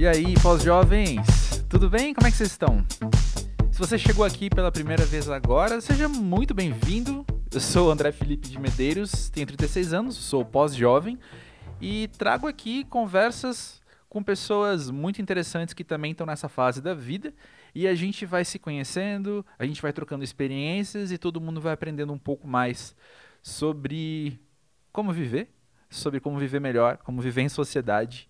E aí, pós-jovens? Tudo bem? Como é que vocês estão? Se você chegou aqui pela primeira vez agora, seja muito bem-vindo. Eu sou André Felipe de Medeiros, tenho 36 anos, sou pós-jovem e trago aqui conversas com pessoas muito interessantes que também estão nessa fase da vida e a gente vai se conhecendo, a gente vai trocando experiências e todo mundo vai aprendendo um pouco mais sobre como viver, sobre como viver melhor, como viver em sociedade.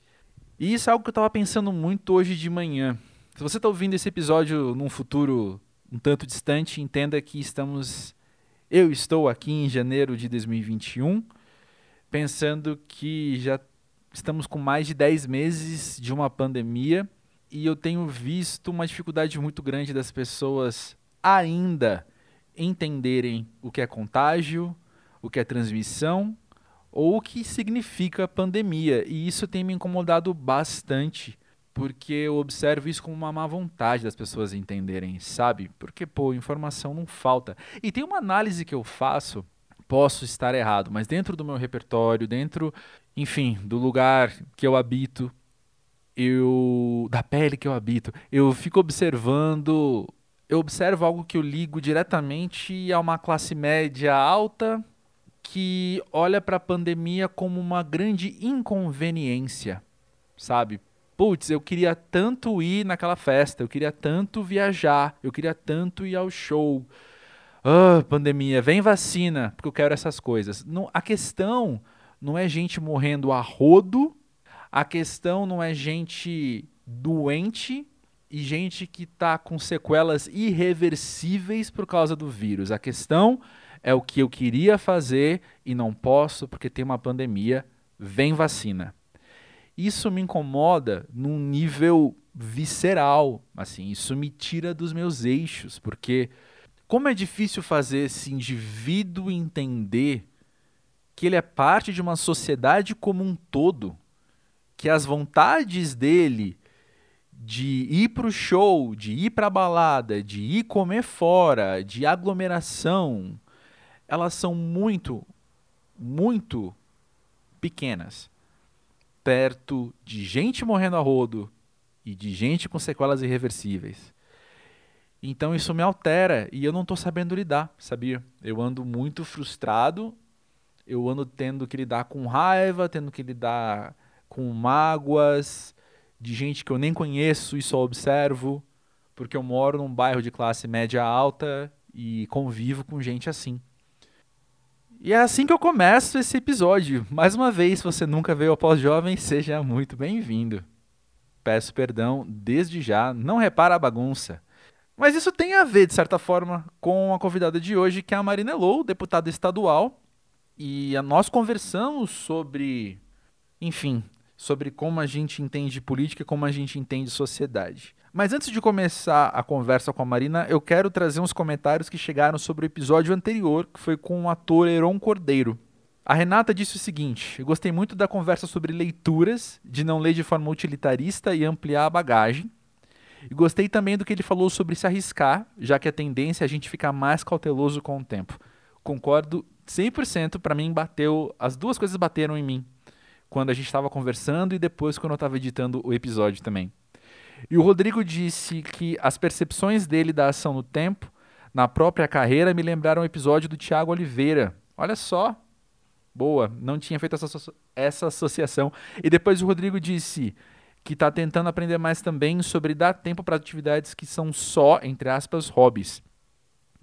E isso é algo que eu estava pensando muito hoje de manhã. Se você está ouvindo esse episódio num futuro um tanto distante, entenda que estamos. Eu estou aqui em janeiro de 2021, pensando que já estamos com mais de 10 meses de uma pandemia e eu tenho visto uma dificuldade muito grande das pessoas ainda entenderem o que é contágio, o que é transmissão ou o que significa pandemia. E isso tem me incomodado bastante, porque eu observo isso como uma má vontade das pessoas entenderem, sabe? Porque, pô, informação não falta. E tem uma análise que eu faço, posso estar errado, mas dentro do meu repertório, dentro, enfim, do lugar que eu habito, eu da pele que eu habito, eu fico observando, eu observo algo que eu ligo diretamente a uma classe média alta que olha para a pandemia como uma grande inconveniência, sabe? Putz, eu queria tanto ir naquela festa, eu queria tanto viajar, eu queria tanto ir ao show. Ah, pandemia, vem vacina, porque eu quero essas coisas. Não, a questão não é gente morrendo a rodo, a questão não é gente doente e gente que está com sequelas irreversíveis por causa do vírus. A questão é o que eu queria fazer e não posso porque tem uma pandemia, vem vacina. Isso me incomoda num nível visceral, assim, isso me tira dos meus eixos, porque como é difícil fazer esse indivíduo entender que ele é parte de uma sociedade como um todo, que as vontades dele de ir para o show, de ir para a balada, de ir comer fora, de aglomeração, elas são muito, muito pequenas. Perto de gente morrendo a rodo e de gente com sequelas irreversíveis. Então isso me altera e eu não estou sabendo lidar, sabia? Eu ando muito frustrado, eu ando tendo que lidar com raiva, tendo que lidar com mágoas de gente que eu nem conheço e só observo, porque eu moro num bairro de classe média alta e convivo com gente assim. E é assim que eu começo esse episódio. Mais uma vez, se você nunca veio ao Pós-Jovem, seja muito bem-vindo. Peço perdão desde já, não repara a bagunça. Mas isso tem a ver, de certa forma, com a convidada de hoje, que é a Marina Lou, deputada estadual. E nós conversamos sobre, enfim, sobre como a gente entende política, como a gente entende sociedade. Mas antes de começar a conversa com a Marina, eu quero trazer uns comentários que chegaram sobre o episódio anterior, que foi com o ator Heron Cordeiro. A Renata disse o seguinte: gostei muito da conversa sobre leituras, de não ler de forma utilitarista e ampliar a bagagem. E gostei também do que ele falou sobre se arriscar, já que a tendência é a gente ficar mais cauteloso com o tempo. Concordo 100%, para mim bateu, as duas coisas bateram em mim, quando a gente estava conversando e depois quando eu estava editando o episódio também. E o Rodrigo disse que as percepções dele da ação no tempo, na própria carreira, me lembraram o episódio do Tiago Oliveira. Olha só. Boa, não tinha feito essa, essa associação. E depois o Rodrigo disse que está tentando aprender mais também sobre dar tempo para atividades que são só, entre aspas, hobbies.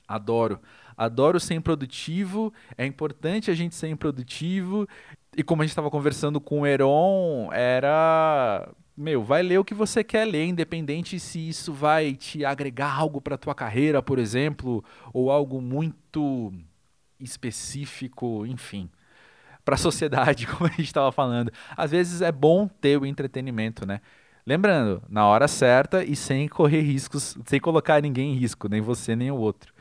Adoro. Adoro ser improdutivo, é importante a gente ser improdutivo. E como a gente estava conversando com o Heron, era meu, vai ler o que você quer ler, independente se isso vai te agregar algo para tua carreira, por exemplo, ou algo muito específico, enfim, para a sociedade, como a gente estava falando. Às vezes é bom ter o entretenimento, né? Lembrando, na hora certa e sem correr riscos, sem colocar ninguém em risco, nem você nem o outro.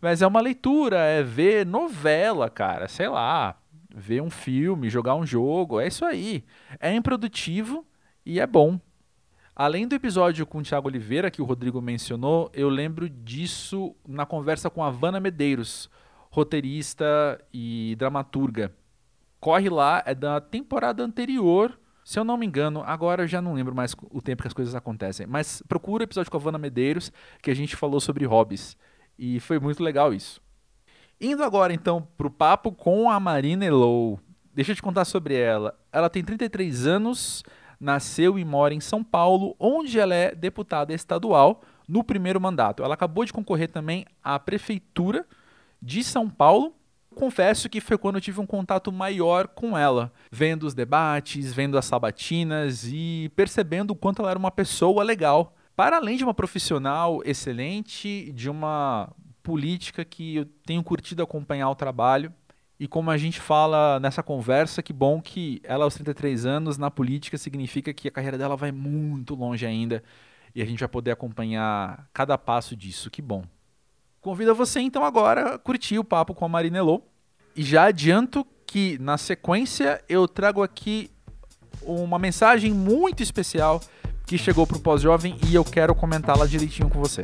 Mas é uma leitura, é ver novela, cara, sei lá, ver um filme, jogar um jogo, é isso aí. É improdutivo, e é bom. Além do episódio com o Thiago Oliveira, que o Rodrigo mencionou, eu lembro disso na conversa com a Vanna Medeiros, roteirista e dramaturga. Corre lá, é da temporada anterior Se eu não me engano, agora eu já não lembro mais o tempo que as coisas acontecem, mas procura o episódio com a Vanna Medeiros que a gente falou sobre hobbies. E foi muito legal isso. Indo agora então pro papo com a Marina Elou. Deixa eu te contar sobre ela. Ela tem 33 anos, nasceu e mora em São Paulo, onde ela é deputada estadual no primeiro mandato. Ela acabou de concorrer também à prefeitura de São Paulo. Confesso que foi quando eu tive um contato maior com ela, vendo os debates, vendo as sabatinas e percebendo o quanto ela era uma pessoa legal. Para além de uma profissional excelente, de uma política que eu tenho curtido acompanhar o trabalho. E como a gente fala nessa conversa, que bom que ela aos 33 anos na política significa que a carreira dela vai muito longe ainda e a gente vai poder acompanhar cada passo disso. Que bom. Convido você então agora a curtir o papo com a Marina Elô. E já adianto que na sequência eu trago aqui uma mensagem muito especial que chegou para o pós-jovem e eu quero comentá-la direitinho com você.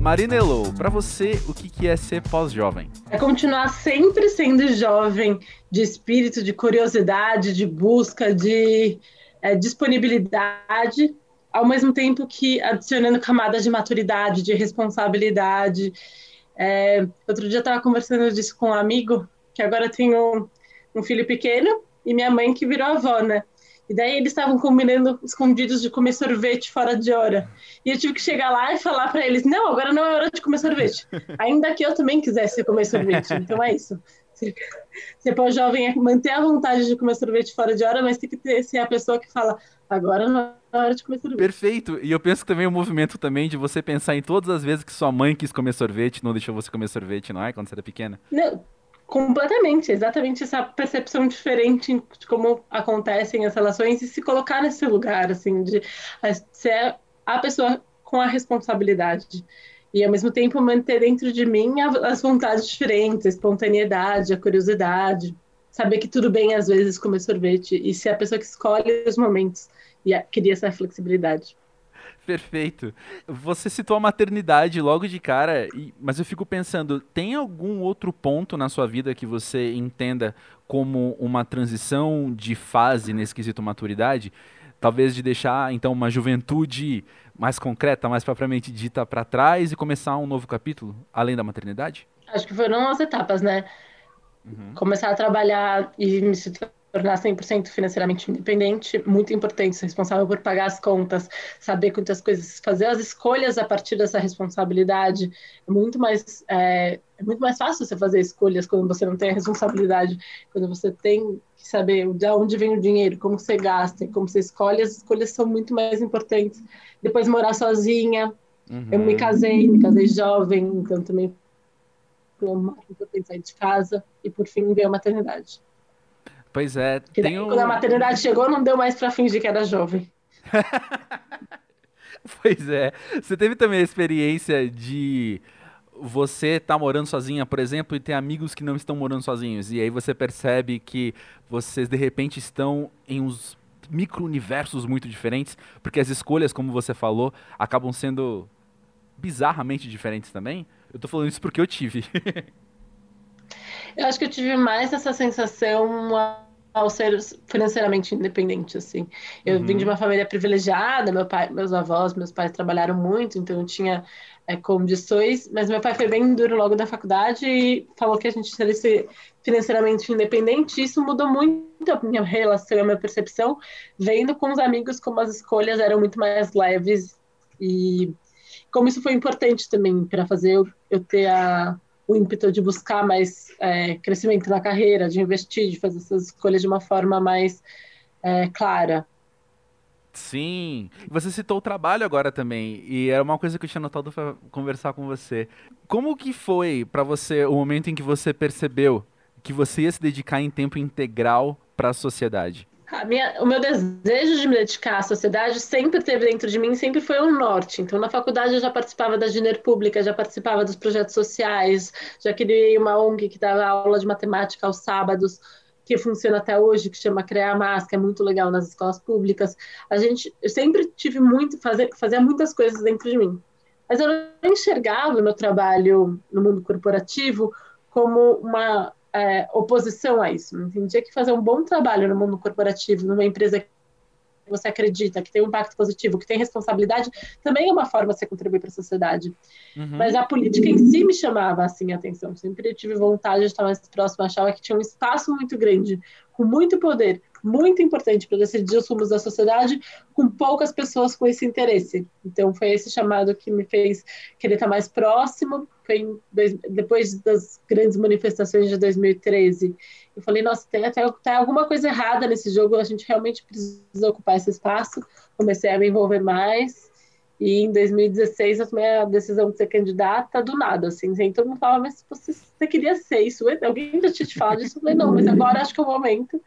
Marina Elou, para você, o que é ser pós-jovem? É continuar sempre sendo jovem, de espírito, de curiosidade, de busca, de é, disponibilidade, ao mesmo tempo que adicionando camadas de maturidade, de responsabilidade. É, outro dia eu estava conversando disso com um amigo, que agora tem um, um filho pequeno, e minha mãe que virou avó, né? E daí eles estavam combinando escondidos de comer sorvete fora de hora. E eu tive que chegar lá e falar para eles: não, agora não é hora de comer sorvete. Ainda que eu também quisesse comer sorvete. Então é isso. Ser pós-jovem é manter a vontade de comer sorvete fora de hora, mas tem que ter, ser a pessoa que fala: agora não é hora de comer sorvete. Perfeito. E eu penso que também o movimento também de você pensar em todas as vezes que sua mãe quis comer sorvete, não deixou você comer sorvete, não é? Quando você era pequena. Não Completamente, exatamente essa percepção diferente de como acontecem as relações e se colocar nesse lugar, assim, de ser a pessoa com a responsabilidade. E ao mesmo tempo manter dentro de mim as vontades diferentes, a espontaneidade, a curiosidade, saber que tudo bem às vezes comer sorvete e ser a pessoa que escolhe os momentos e cria essa flexibilidade. Perfeito. Você citou a maternidade logo de cara, mas eu fico pensando, tem algum outro ponto na sua vida que você entenda como uma transição de fase nesse quesito maturidade? Talvez de deixar, então, uma juventude mais concreta, mais propriamente dita para trás e começar um novo capítulo, além da maternidade? Acho que foram as etapas, né? Uhum. Começar a trabalhar e me tornar 100% financeiramente independente, muito importante, ser responsável por pagar as contas, saber quantas coisas, fazer as escolhas a partir dessa responsabilidade. É muito mais, é, é, muito mais fácil você fazer escolhas quando você não tem a responsabilidade, quando você tem que saber de onde vem o dinheiro, como você gasta, como você escolhe, as escolhas são muito mais importantes. Depois morar sozinha, uhum. eu me casei, me casei jovem, então também foi uma importante sair de casa e por fim veio a maternidade. Pois é. Que tem Quando a maternidade chegou, não deu mais para fingir que era jovem. pois é. Você teve também a experiência de você estar tá morando sozinha, por exemplo, e ter amigos que não estão morando sozinhos. E aí você percebe que vocês de repente estão em uns micro-universos muito diferentes, porque as escolhas, como você falou, acabam sendo bizarramente diferentes também. Eu tô falando isso porque eu tive. Eu acho que eu tive mais essa sensação ao ser financeiramente independente, assim. Eu uhum. vim de uma família privilegiada, meu pai, meus avós, meus pais trabalharam muito, então eu tinha é, condições, mas meu pai foi bem duro logo da faculdade e falou que a gente teria ser financeiramente independente, isso mudou muito a minha relação, a minha percepção, vendo com os amigos como as escolhas eram muito mais leves e como isso foi importante também para fazer eu, eu ter a o ímpeto de buscar mais é, crescimento na carreira, de investir, de fazer essas escolhas de uma forma mais é, clara. Sim, você citou o trabalho agora também, e era uma coisa que eu tinha notado para conversar com você. Como que foi para você o momento em que você percebeu que você ia se dedicar em tempo integral para a sociedade? Minha, o meu desejo de me dedicar à sociedade sempre teve dentro de mim, sempre foi o norte. Então, na faculdade eu já participava da Giner Pública, já participava dos projetos sociais, já criei uma ONG que dava aula de matemática aos sábados, que funciona até hoje, que chama Criar Más, que é muito legal nas escolas públicas. A gente, eu sempre tive muito, fazer, fazia muitas coisas dentro de mim. Mas eu não enxergava o meu trabalho no mundo corporativo como uma é, oposição a isso. Entendia que fazer um bom trabalho no mundo corporativo, numa empresa você acredita, que tem um impacto positivo, que tem responsabilidade, também é uma forma de você contribuir para a sociedade. Uhum. Mas a política em si me chamava assim a atenção. Sempre tive vontade de estar mais próximo, achava que tinha um espaço muito grande, com muito poder, muito importante para decidir os rumos da sociedade, com poucas pessoas com esse interesse. Então foi esse chamado que me fez querer estar mais próximo. Foi depois das grandes manifestações de 2013 eu falei, nossa, tem até tem alguma coisa errada nesse jogo, a gente realmente precisa ocupar esse espaço. Comecei a me envolver mais. E em 2016 eu tomei a decisão de ser candidata do nada, assim. Sem todo mundo falava, mas você, você queria ser isso? Alguém já tinha te falado disso? Eu falei, não, mas agora acho que é o momento.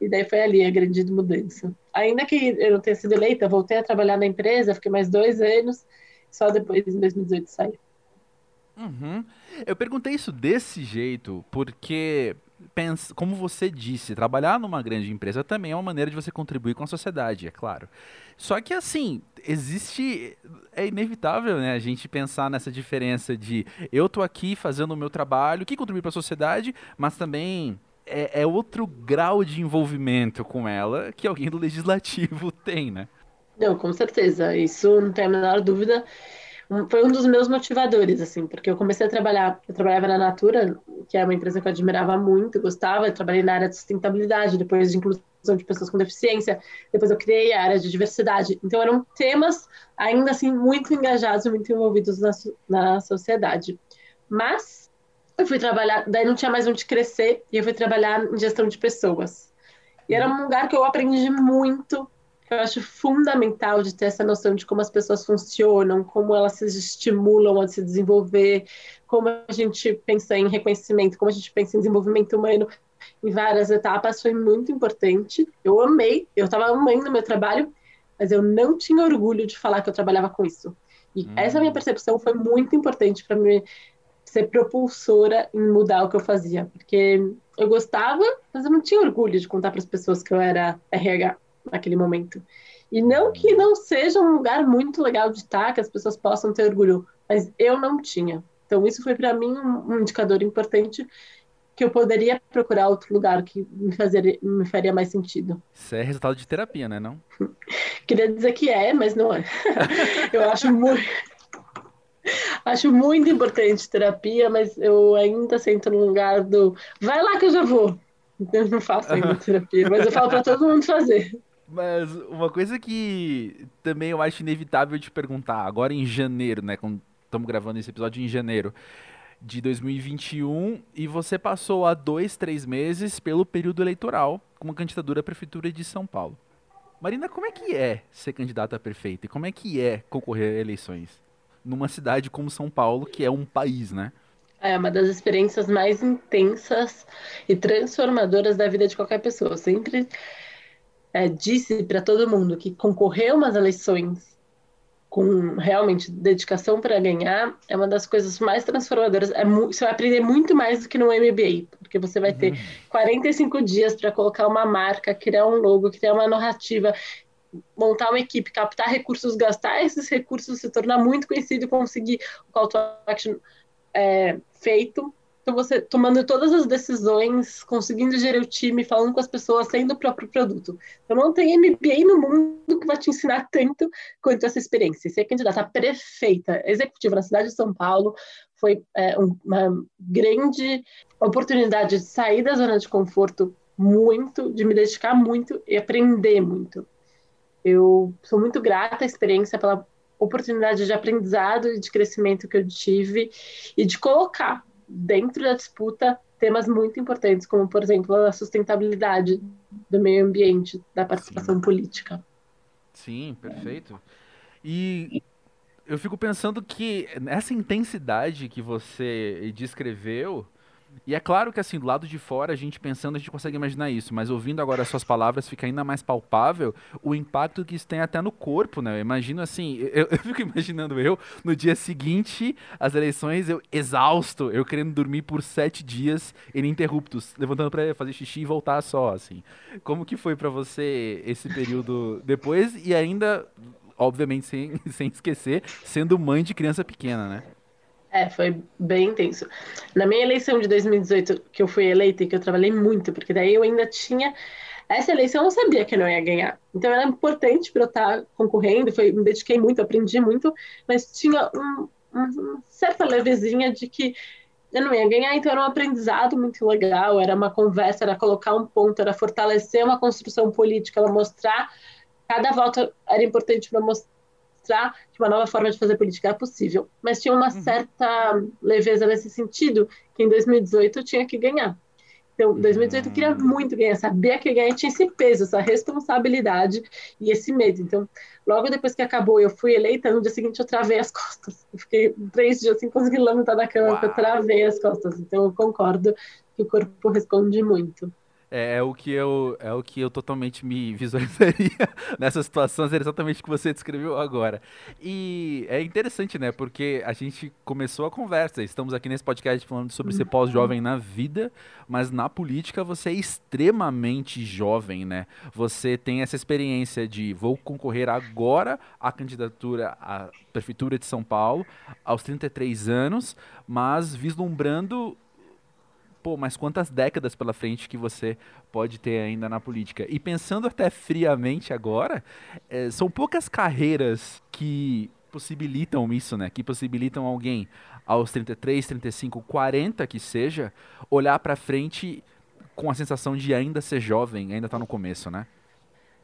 E daí foi ali a grande mudança. Ainda que eu não tenha sido eleita, voltei a trabalhar na empresa, fiquei mais dois anos, só depois, em 2018, saí. Uhum. Eu perguntei isso desse jeito porque pensa, como você disse, trabalhar numa grande empresa também é uma maneira de você contribuir com a sociedade, é claro. Só que assim, existe. É inevitável, né, a gente pensar nessa diferença de eu tô aqui fazendo o meu trabalho, que contribui para a sociedade, mas também é, é, outro grau de envolvimento com ela que alguém do legislativo tem, né? Não, com certeza. Isso não tem a menor dúvida foi um dos meus motivadores, assim, porque eu comecei a trabalhar, eu trabalhava na Natura, que é uma empresa que eu admirava muito, gostava, eu trabalhei na área de sustentabilidade, depois de inclusão de pessoas com deficiência, depois eu criei a área de diversidade. Então eram temas ainda assim muito engajados, muito envolvidos na, na sociedade. Mas eu fui trabalhar, daí não tinha mais onde crescer, e eu fui trabalhar em gestão de pessoas. E era um lugar que eu aprendi muito eu acho fundamental de ter essa noção de como as pessoas funcionam, como elas se estimulam a se desenvolver, como a gente pensa em reconhecimento, como a gente pensa em desenvolvimento humano em várias etapas, foi muito importante. Eu amei, eu estava amando meu trabalho, mas eu não tinha orgulho de falar que eu trabalhava com isso. E hum. essa minha percepção foi muito importante para mim ser propulsora em mudar o que eu fazia, porque eu gostava, mas eu não tinha orgulho de contar para as pessoas que eu era RH naquele momento. E não que não seja um lugar muito legal de estar, que as pessoas possam ter orgulho, mas eu não tinha. Então, isso foi para mim um, indicador importante que eu poderia procurar outro lugar que me, fazer, me faria mais sentido. Isso é resultado de terapia, né? Não? Queria dizer que é, mas não é. eu acho muito. Acho muito importante terapia, mas eu ainda sinto no lugar do vai lá que eu já vou. Eu não faço ainda terapia, mas eu falo para todo mundo fazer. Mas uma coisa que também eu acho inevitável de perguntar, agora em janeiro, né? Quando estamos gravando esse episódio em janeiro de 2021, e você passou há dois, três meses pelo período eleitoral como candidatura à Prefeitura de São Paulo. Marina, como é que é ser candidata a prefeita? E como é que é concorrer a eleições? Numa cidade como São Paulo, que é um país, né? É uma das experiências mais intensas e transformadoras da vida de qualquer pessoa. sempre é, disse para todo mundo que concorrer umas eleições com realmente dedicação para ganhar é uma das coisas mais transformadoras. É você vai aprender muito mais do que no MBA, porque você vai ter 45 uhum. dias para colocar uma marca, criar um logo, criar uma narrativa, montar uma equipe, captar recursos, gastar esses recursos, se tornar muito conhecido e conseguir o call to action é, feito então, você tomando todas as decisões, conseguindo gerir o time, falando com as pessoas, sendo o próprio produto. Então, não tem MBA no mundo que vai te ensinar tanto quanto essa experiência. Ser candidata a prefeita executiva na cidade de São Paulo foi é, uma grande oportunidade de sair da zona de conforto muito, de me dedicar muito e aprender muito. Eu sou muito grata à experiência pela oportunidade de aprendizado e de crescimento que eu tive e de colocar dentro da disputa temas muito importantes, como, por exemplo, a sustentabilidade do meio ambiente, da participação Sim. política. Sim, perfeito. E eu fico pensando que essa intensidade que você descreveu e é claro que, assim, do lado de fora, a gente pensando, a gente consegue imaginar isso, mas ouvindo agora as suas palavras, fica ainda mais palpável o impacto que isso tem até no corpo, né? Eu imagino, assim, eu, eu fico imaginando eu, no dia seguinte, as eleições, eu exausto, eu querendo dormir por sete dias ininterruptos, levantando para fazer xixi e voltar só, assim. Como que foi para você esse período depois e ainda obviamente sem, sem esquecer, sendo mãe de criança pequena, né? É, foi bem intenso. Na minha eleição de 2018, que eu fui eleita e que eu trabalhei muito, porque daí eu ainda tinha. Essa eleição eu sabia que eu não ia ganhar. Então era importante para eu estar concorrendo, foi, me dediquei muito, aprendi muito, mas tinha um, uma certa levezinha de que eu não ia ganhar, então era um aprendizado muito legal, era uma conversa, era colocar um ponto, era fortalecer uma construção política, era mostrar cada voto era importante para mostrar mostrar que uma nova forma de fazer política é possível. Mas tinha uma uhum. certa leveza nesse sentido, que em 2018 eu tinha que ganhar. Então, em 2018 eu queria uhum. muito ganhar, sabia que ganhar tinha esse peso, essa responsabilidade e esse medo. Então, logo depois que acabou, eu fui eleita, no dia seguinte eu travei as costas. Eu fiquei três dias sem conseguir levantar da cama, eu travei as costas. Então, eu concordo que o corpo responde muito. É, é, o que eu é o que eu totalmente me visualizaria nessa situação, é exatamente o que você descreveu agora. E é interessante, né? Porque a gente começou a conversa, estamos aqui nesse podcast falando sobre ser pós-jovem na vida, mas na política você é extremamente jovem, né? Você tem essa experiência de vou concorrer agora à candidatura à prefeitura de São Paulo aos 33 anos, mas vislumbrando pô, mas quantas décadas pela frente que você pode ter ainda na política? E pensando até friamente agora, é, são poucas carreiras que possibilitam isso, né? Que possibilitam alguém aos 33, 35, 40 que seja, olhar para frente com a sensação de ainda ser jovem, ainda tá no começo, né?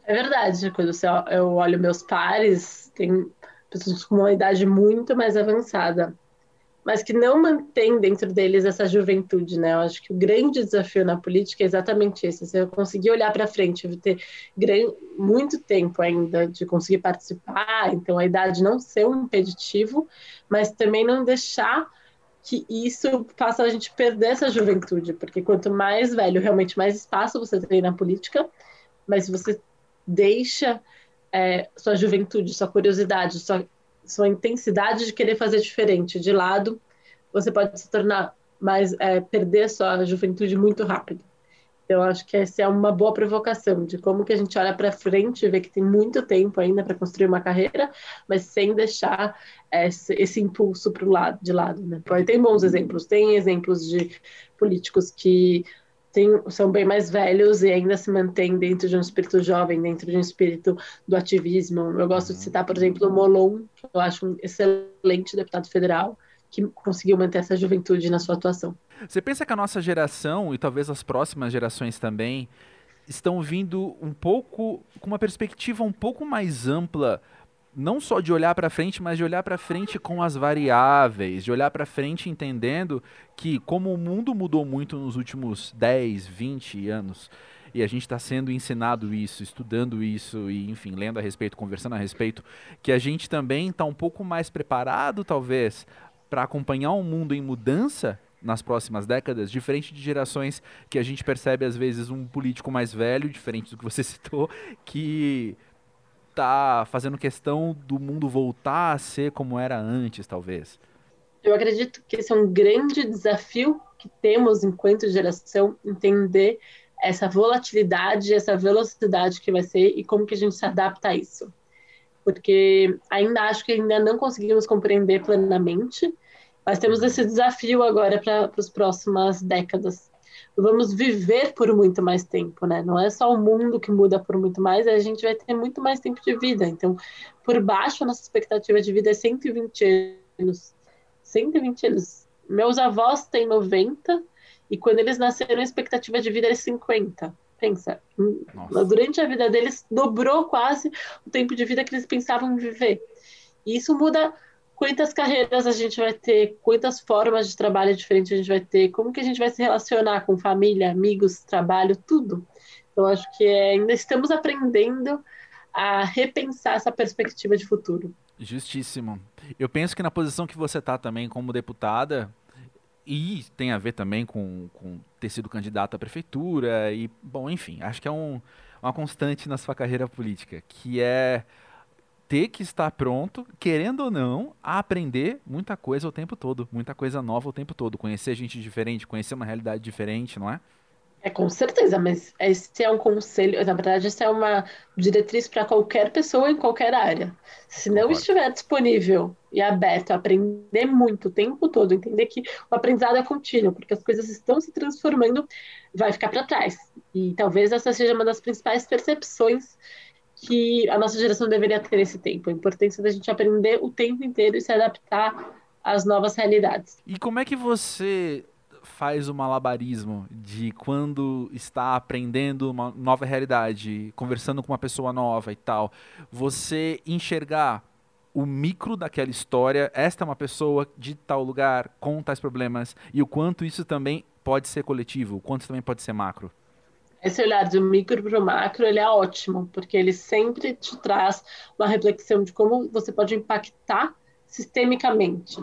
É verdade, quando eu olho meus pares, tem pessoas com uma idade muito mais avançada mas que não mantém dentro deles essa juventude, né? Eu acho que o grande desafio na política é exatamente esse: você conseguir olhar para frente, ter muito tempo ainda de conseguir participar, então a idade não ser um impeditivo, mas também não deixar que isso faça a gente perder essa juventude, porque quanto mais velho, realmente mais espaço você tem na política, mas se você deixa é, sua juventude, sua curiosidade, sua sua intensidade de querer fazer diferente de lado, você pode se tornar mais é, perder sua juventude muito rápido. Então, acho que essa é uma boa provocação de como que a gente olha para frente e vê que tem muito tempo ainda para construir uma carreira, mas sem deixar esse, esse impulso para o lado, de lado. Né? Tem bons exemplos, tem exemplos de políticos que tem, são bem mais velhos e ainda se mantêm dentro de um espírito jovem, dentro de um espírito do ativismo. Eu gosto de uhum. citar, por exemplo, o Molon, que eu acho um excelente deputado federal, que conseguiu manter essa juventude na sua atuação. Você pensa que a nossa geração, e talvez as próximas gerações também, estão vindo um pouco, com uma perspectiva um pouco mais ampla não só de olhar para frente, mas de olhar para frente com as variáveis, de olhar para frente entendendo que como o mundo mudou muito nos últimos 10, 20 anos, e a gente está sendo ensinado isso, estudando isso e, enfim, lendo a respeito, conversando a respeito, que a gente também está um pouco mais preparado, talvez, para acompanhar um mundo em mudança nas próximas décadas, diferente de gerações que a gente percebe às vezes um político mais velho, diferente do que você citou, que tá fazendo questão do mundo voltar a ser como era antes, talvez? Eu acredito que esse é um grande desafio que temos enquanto geração, entender essa volatilidade, essa velocidade que vai ser e como que a gente se adapta a isso. Porque ainda acho que ainda não conseguimos compreender plenamente, mas temos esse desafio agora para as próximas décadas vamos viver por muito mais tempo, né? Não é só o mundo que muda por muito mais, a gente vai ter muito mais tempo de vida. Então, por baixo, a nossa expectativa de vida é 120 anos. 120 anos. Meus avós têm 90 e quando eles nasceram, a expectativa de vida era 50. Pensa, Nossa. durante a vida deles dobrou quase o tempo de vida que eles pensavam viver. E isso muda quantas carreiras a gente vai ter, quantas formas de trabalho diferentes a gente vai ter, como que a gente vai se relacionar com família, amigos, trabalho, tudo. Então, acho que ainda estamos aprendendo a repensar essa perspectiva de futuro. Justíssimo. Eu penso que na posição que você está também como deputada, e tem a ver também com, com ter sido candidata à prefeitura, e, bom, enfim, acho que é um, uma constante na sua carreira política, que é ter que estar pronto, querendo ou não, a aprender muita coisa o tempo todo, muita coisa nova o tempo todo, conhecer gente diferente, conhecer uma realidade diferente, não é? É, com certeza, mas esse é um conselho, na verdade, essa é uma diretriz para qualquer pessoa em qualquer área. Se não Concordo. estiver disponível e aberto a aprender muito o tempo todo, entender que o aprendizado é contínuo, porque as coisas estão se transformando, vai ficar para trás. E talvez essa seja uma das principais percepções que a nossa geração deveria ter nesse tempo, a importância da gente aprender o tempo inteiro e se adaptar às novas realidades. E como é que você faz o malabarismo de quando está aprendendo uma nova realidade, conversando com uma pessoa nova e tal, você enxergar o micro daquela história, esta é uma pessoa de tal lugar com tais problemas e o quanto isso também pode ser coletivo, o quanto também pode ser macro. Esse olhar do micro para macro, ele é ótimo, porque ele sempre te traz uma reflexão de como você pode impactar sistemicamente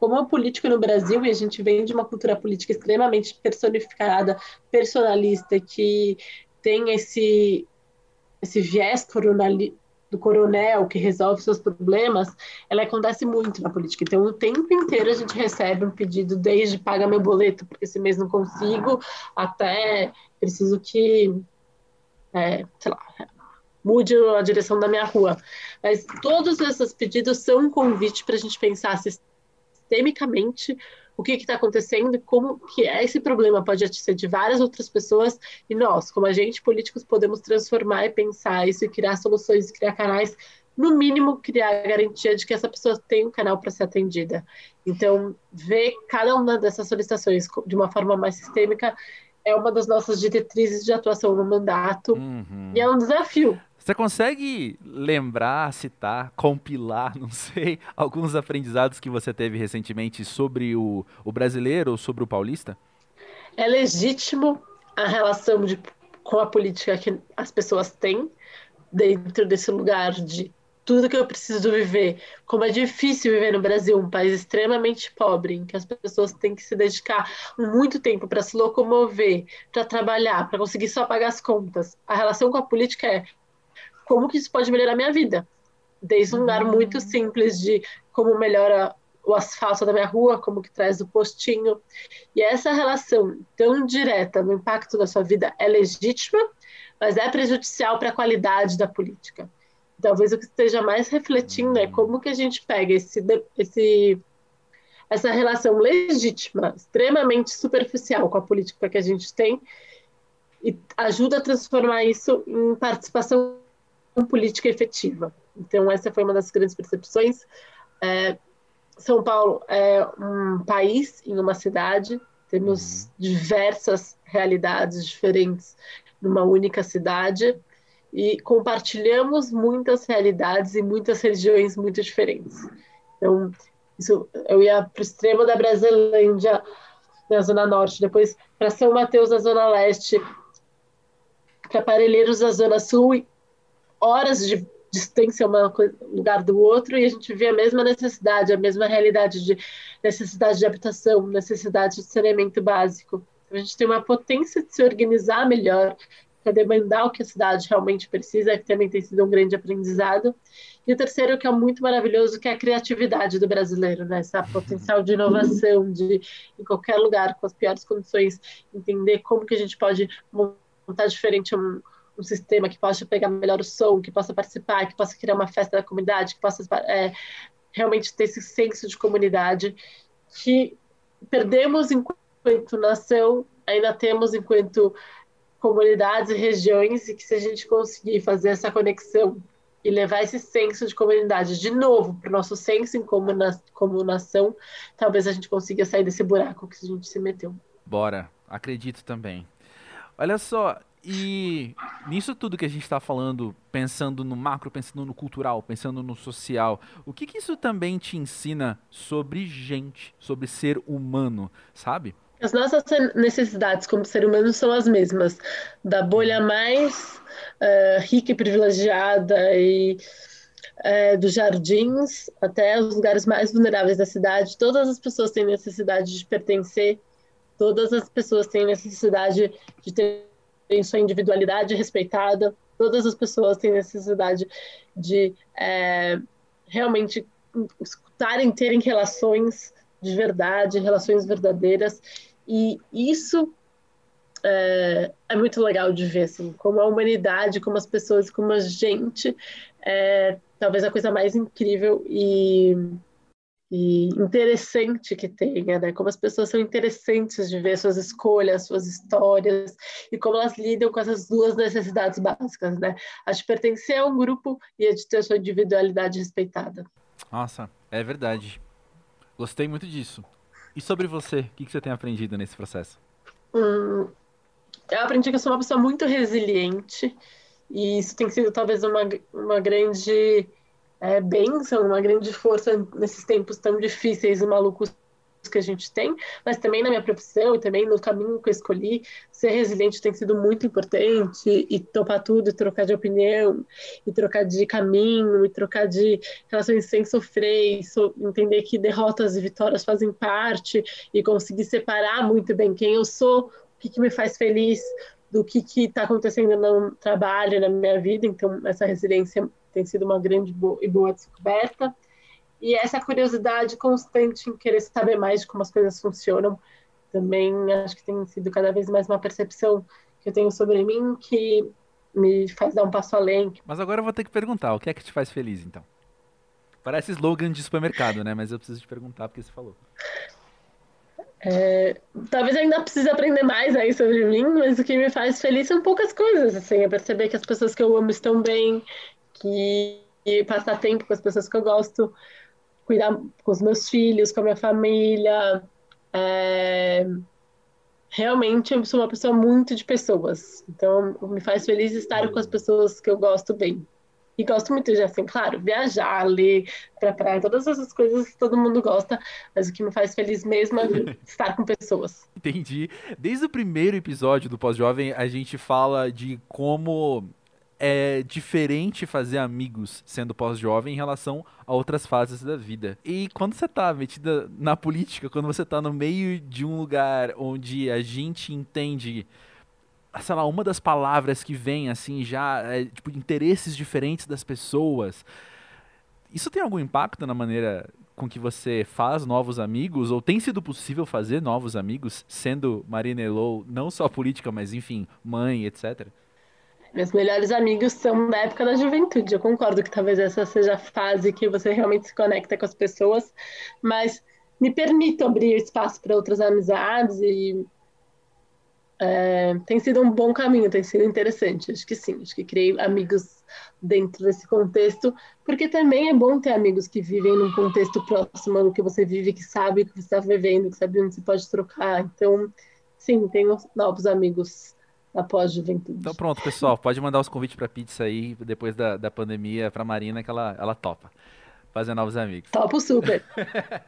como é político no Brasil, e a gente vem de uma cultura política extremamente personificada, personalista, que tem esse, esse viés coronali, do coronel que resolve seus problemas, ela acontece muito na política. Então, o tempo inteiro a gente recebe um pedido, desde paga meu boleto, porque esse mês não consigo, até preciso que, é, sei lá, mude a direção da minha rua. Mas todos esses pedidos são um convite para a gente pensar sistemicamente o que está acontecendo e como que esse problema pode ser de várias outras pessoas e nós, como agentes políticos, podemos transformar e pensar isso e criar soluções criar canais, no mínimo criar a garantia de que essa pessoa tem um canal para ser atendida. Então, ver cada uma dessas solicitações de uma forma mais sistêmica é uma das nossas diretrizes de atuação no mandato uhum. e é um desafio. Você consegue lembrar, citar, compilar, não sei, alguns aprendizados que você teve recentemente sobre o, o brasileiro ou sobre o paulista? É legítimo a relação de, com a política que as pessoas têm dentro desse lugar de tudo que eu preciso viver. Como é difícil viver no Brasil, um país extremamente pobre, em que as pessoas têm que se dedicar muito tempo para se locomover, para trabalhar, para conseguir só pagar as contas. A relação com a política é como que isso pode melhorar a minha vida. Desde um lugar muito uhum. simples de como melhora o asfalto da minha rua, como que traz o postinho. E essa relação tão direta no impacto da sua vida é legítima, mas é prejudicial para a qualidade da política. Talvez o que esteja mais refletindo é como que a gente pega esse, esse essa relação legítima, extremamente superficial com a política que a gente tem e ajuda a transformar isso em participação política efetiva. Então, essa foi uma das grandes percepções. É, São Paulo é um país em uma cidade, temos uhum. diversas realidades diferentes numa única cidade e compartilhamos muitas realidades e muitas regiões muito diferentes. Então, isso, eu ia para o extremo da Brasilândia, na Zona Norte, depois para São Mateus, na Zona Leste, para Parelheiros, na Zona Sul, horas de distância um lugar do outro e a gente vê a mesma necessidade, a mesma realidade de necessidade de habitação, necessidade de saneamento básico. A gente tem uma potência de se organizar melhor para demandar o que a cidade realmente precisa, que também tem sido um grande aprendizado. E o terceiro, que é muito maravilhoso, que é a criatividade do brasileiro, né? Esse potencial de inovação, de em qualquer lugar, com as piores condições, entender como que a gente pode montar diferente um, um sistema que possa pegar melhor o som, que possa participar, que possa criar uma festa da comunidade, que possa é, realmente ter esse senso de comunidade que perdemos enquanto nação, ainda temos enquanto comunidades e regiões, e que se a gente conseguir fazer essa conexão e levar esse senso de comunidade de novo para o nosso senso em como, na, como nação, talvez a gente consiga sair desse buraco que a gente se meteu. Bora, acredito também. Olha só, e nisso tudo que a gente está falando, pensando no macro, pensando no cultural, pensando no social, o que, que isso também te ensina sobre gente, sobre ser humano, sabe? As nossas necessidades como ser humano são as mesmas, da bolha mais uh, rica e privilegiada e uh, dos jardins até os lugares mais vulneráveis da cidade. Todas as pessoas têm necessidade de pertencer, todas as pessoas têm necessidade de ter sua individualidade respeitada, todas as pessoas têm necessidade de é, realmente escutarem, terem relações de verdade, relações verdadeiras, e isso é, é, muito legal de ver, assim, como a humanidade, como as pessoas, como a gente, é talvez a coisa mais incrível e, e interessante que tenha, né? Como as pessoas são interessantes de ver suas escolhas, suas histórias e como elas lidam com essas duas necessidades básicas, né? A de pertencer a um grupo e a de ter sua individualidade respeitada. Nossa, é verdade. Gostei muito disso. E sobre você, o que você tem aprendido nesse processo? Hum, eu aprendi que eu sou uma pessoa muito resiliente e isso tem sido talvez uma, uma grande é, bênção, uma grande força nesses tempos tão difíceis e malucos que a gente tem, mas também na minha profissão e também no caminho que eu escolhi, ser resiliente tem sido muito importante e topar tudo, e trocar de opinião, e trocar de caminho, e trocar de relações sem sofrer, so entender que derrotas e vitórias fazem parte, e conseguir separar muito bem quem eu sou que, que me faz feliz, do que está acontecendo no trabalho, na minha vida. Então, essa resiliência tem sido uma grande e boa descoberta. E essa curiosidade constante em querer saber mais de como as coisas funcionam, também acho que tem sido cada vez mais uma percepção que eu tenho sobre mim que me faz dar um passo além. Mas agora eu vou ter que perguntar, o que é que te faz feliz, então? Parece slogan de supermercado, né? Mas eu preciso te perguntar porque você falou. É, talvez eu ainda precise aprender mais aí sobre mim, mas o que me faz feliz são poucas coisas, assim, é perceber que as pessoas que eu amo estão bem, que passar tempo com as pessoas que eu gosto, cuidar com os meus filhos, com a minha família. É... Realmente eu sou uma pessoa muito de pessoas, então me faz feliz estar com as pessoas que eu gosto bem. E gosto muito de, assim, claro, viajar, ler pra praia, todas essas coisas que todo mundo gosta, mas o que me faz feliz mesmo é estar com pessoas. Entendi. Desde o primeiro episódio do Pós-Jovem, a gente fala de como é diferente fazer amigos sendo pós-jovem em relação a outras fases da vida. E quando você tá metida na política, quando você tá no meio de um lugar onde a gente entende sei lá, uma das palavras que vem, assim, já, é, tipo, interesses diferentes das pessoas. Isso tem algum impacto na maneira com que você faz novos amigos? Ou tem sido possível fazer novos amigos, sendo Marina Elou não só política, mas, enfim, mãe, etc.? Meus melhores amigos são da época da juventude. Eu concordo que talvez essa seja a fase que você realmente se conecta com as pessoas, mas me permito abrir espaço para outras amizades e é, tem sido um bom caminho, tem sido interessante. Acho que sim, acho que criei amigos dentro desse contexto, porque também é bom ter amigos que vivem num contexto próximo do que você vive, que sabe o que você está vivendo, que sabe onde você pode trocar. Então, sim, tenho novos amigos após juventude. Então pronto, pessoal, pode mandar os convites para pizza aí depois da, da pandemia para Marina que ela, ela topa fazer novos amigos. Topo super.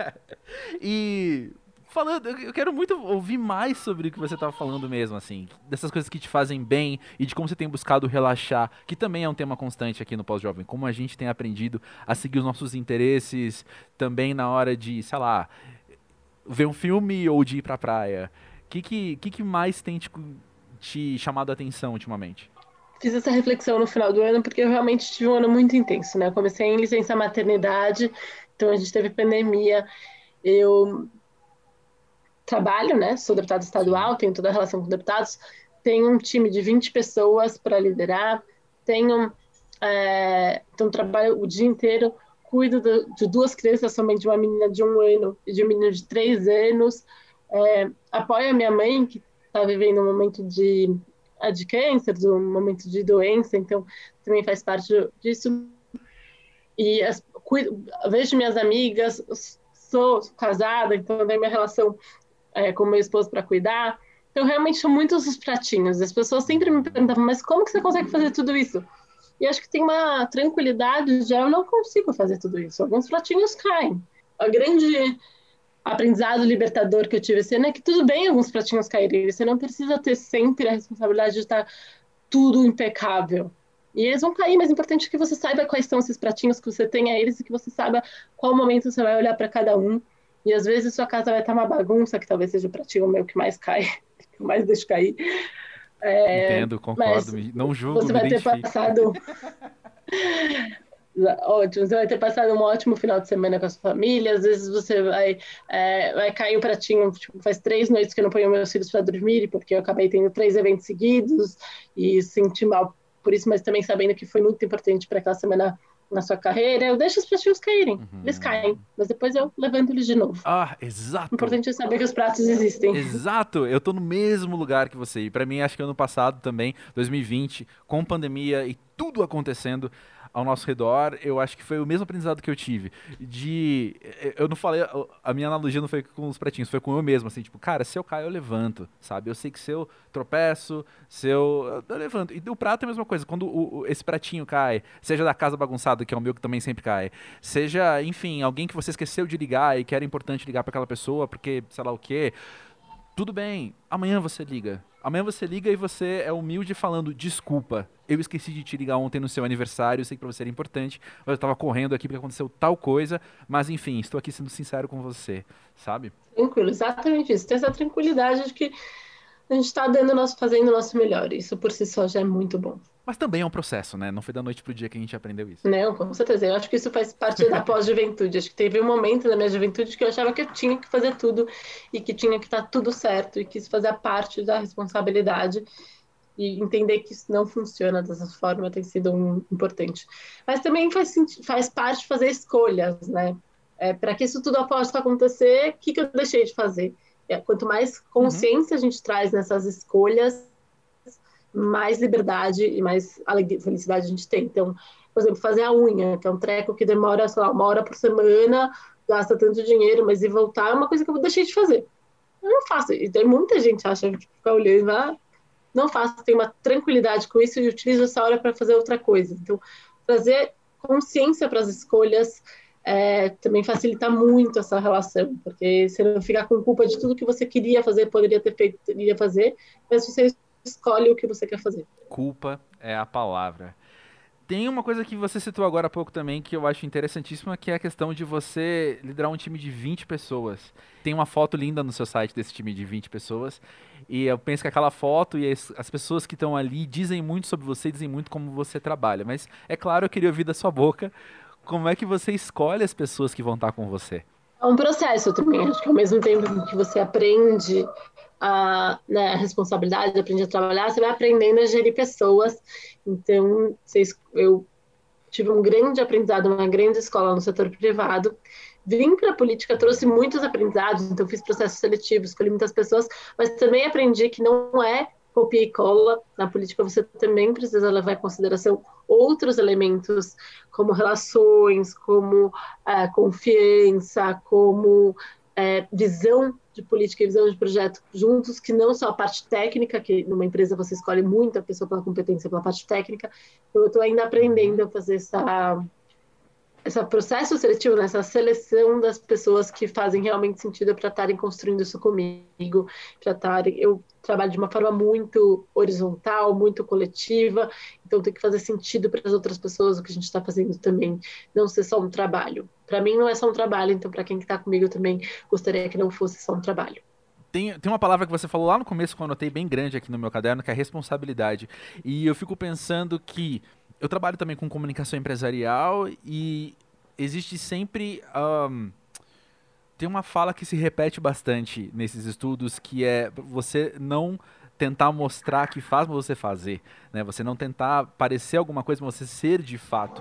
e falando, eu quero muito ouvir mais sobre o que você estava falando mesmo, assim, dessas coisas que te fazem bem e de como você tem buscado relaxar, que também é um tema constante aqui no Pós-Jovem, como a gente tem aprendido a seguir os nossos interesses também na hora de, sei lá, ver um filme ou de ir pra praia. O que, que, que, que mais tem te, te chamado a atenção ultimamente? Fiz essa reflexão no final do ano porque eu realmente tive um ano muito intenso, né? Eu comecei em licença maternidade, então a gente teve pandemia. Eu trabalho, né? Sou deputada estadual, tenho toda a relação com deputados, tenho um time de 20 pessoas para liderar, tenho é, então trabalho o dia inteiro, cuido de, de, duas crianças, somente de uma menina de um ano e de um menino de três anos, é, apoio a minha mãe que está vivendo um momento de de câncer, um momento de doença, então também faz parte disso. E as, cuido, vejo minhas amigas, sou casada, então tenho minha relação é, com meu esposo para cuidar. Então, realmente são muitos os pratinhos. As pessoas sempre me perguntavam, mas como que você consegue fazer tudo isso? E acho que tem uma tranquilidade já, eu não consigo fazer tudo isso. Alguns pratinhos caem. O grande aprendizado libertador que eu tive esse ano é que tudo bem alguns pratinhos caírem. Você não precisa ter sempre a responsabilidade de estar tudo impecável. E eles vão cair, mas é importante que você saiba quais são esses pratinhos que você tem a eles e que você saiba qual momento você vai olhar para cada um e às vezes sua casa vai estar uma bagunça, que talvez seja o meu que mais cai, que mais deixa cair. É, Entendo, concordo. Não julgo, Você vai ter passado. ótimo. Você vai ter passado um ótimo final de semana com a sua família. Às vezes você vai, é, vai cair o um pratinho. Tipo, faz três noites que eu não ponho meus filhos para dormir, porque eu acabei tendo três eventos seguidos e senti mal por isso, mas também sabendo que foi muito importante para aquela semana na sua carreira, eu deixo os pratinhos caírem. Uhum. Eles caem, mas depois eu levanto eles de novo. Ah, exato. O importante é saber que os pratos existem. Exato. Eu tô no mesmo lugar que você. E para mim, acho que ano passado também, 2020, com pandemia e tudo acontecendo, ao nosso redor, eu acho que foi o mesmo aprendizado que eu tive. De. Eu não falei. A minha analogia não foi com os pretinhos, foi com eu mesmo. Assim, tipo, cara, se eu caio, eu levanto, sabe? Eu sei que se eu tropeço, se eu. Eu levanto. E o prato é a mesma coisa. Quando o, o, esse pratinho cai, seja da casa bagunçada, que é o meu que também sempre cai, seja, enfim, alguém que você esqueceu de ligar e que era importante ligar para aquela pessoa, porque sei lá o quê. Tudo bem, amanhã você liga Amanhã você liga e você é humilde falando: desculpa, eu esqueci de te ligar ontem no seu aniversário, eu sei que pra você era importante, eu estava correndo aqui porque aconteceu tal coisa, mas enfim, estou aqui sendo sincero com você, sabe? Tranquilo, exatamente isso. Ter essa tranquilidade de que a gente está dando nosso, fazendo o nosso melhor. Isso por si só já é muito bom. Mas também é um processo, né? Não foi da noite pro dia que a gente aprendeu isso. Não, com certeza. Eu acho que isso faz parte da pós-juventude. Acho que teve um momento na minha juventude que eu achava que eu tinha que fazer tudo e que tinha que estar tudo certo e que isso fazia parte da responsabilidade e entender que isso não funciona dessa forma tem sido um, importante. Mas também faz, faz parte fazer escolhas, né? É, para que isso tudo possa acontecer, o que, que eu deixei de fazer? É, quanto mais consciência uhum. a gente traz nessas escolhas, mais liberdade e mais alegria, felicidade a gente tem. Então, por exemplo, fazer a unha, que é um treco que demora, sei lá, uma hora por semana, gasta tanto dinheiro, mas e voltar é uma coisa que eu deixei de fazer. Eu não faço. E tem muita gente acha que ficar olhando, ah, não faço, tenho uma tranquilidade com isso e utilizo essa hora para fazer outra coisa. Então, trazer consciência para as escolhas é, também facilita muito essa relação, porque você não fica com culpa de tudo que você queria fazer, poderia ter feito, queria fazer, mas você escolhe o que você quer fazer. Culpa é a palavra. Tem uma coisa que você citou agora há pouco também que eu acho interessantíssima, que é a questão de você liderar um time de 20 pessoas. Tem uma foto linda no seu site desse time de 20 pessoas. E eu penso que aquela foto e as, as pessoas que estão ali dizem muito sobre você, dizem muito como você trabalha. Mas é claro, eu queria ouvir da sua boca como é que você escolhe as pessoas que vão estar com você. É um processo também. Acho que ao mesmo tempo que você aprende a, né, responsabilidade, aprende a trabalhar, você vai aprendendo a gerir pessoas. Então, vocês, eu tive um grande aprendizado, uma grande escola no setor privado. Vim para a política, trouxe muitos aprendizados, então fiz processos seletivos, escolhi muitas pessoas, mas também aprendi que não é copia e cola. Na política, você também precisa levar em consideração outros elementos, como relações, como é, confiança, como é, visão de política e visão de projeto juntos, que não só a parte técnica, que numa empresa você escolhe muito a pessoa pela competência, pela parte técnica. Eu estou ainda aprendendo a fazer essa, esse processo seletivo, né, seleção das pessoas que fazem realmente sentido para estarem construindo isso comigo, para estarem. Eu trabalho de uma forma muito horizontal, muito coletiva, então tem que fazer sentido para as outras pessoas o que a gente está fazendo também, não ser só um trabalho. Para mim não é só um trabalho, então para quem está comigo também gostaria que não fosse só um trabalho. Tem, tem uma palavra que você falou lá no começo, que eu anotei bem grande aqui no meu caderno, que é responsabilidade. E eu fico pensando que eu trabalho também com comunicação empresarial e existe sempre. Um, tem uma fala que se repete bastante nesses estudos que é você não tentar mostrar que faz você fazer, né? Você não tentar parecer alguma coisa, mas você ser de fato.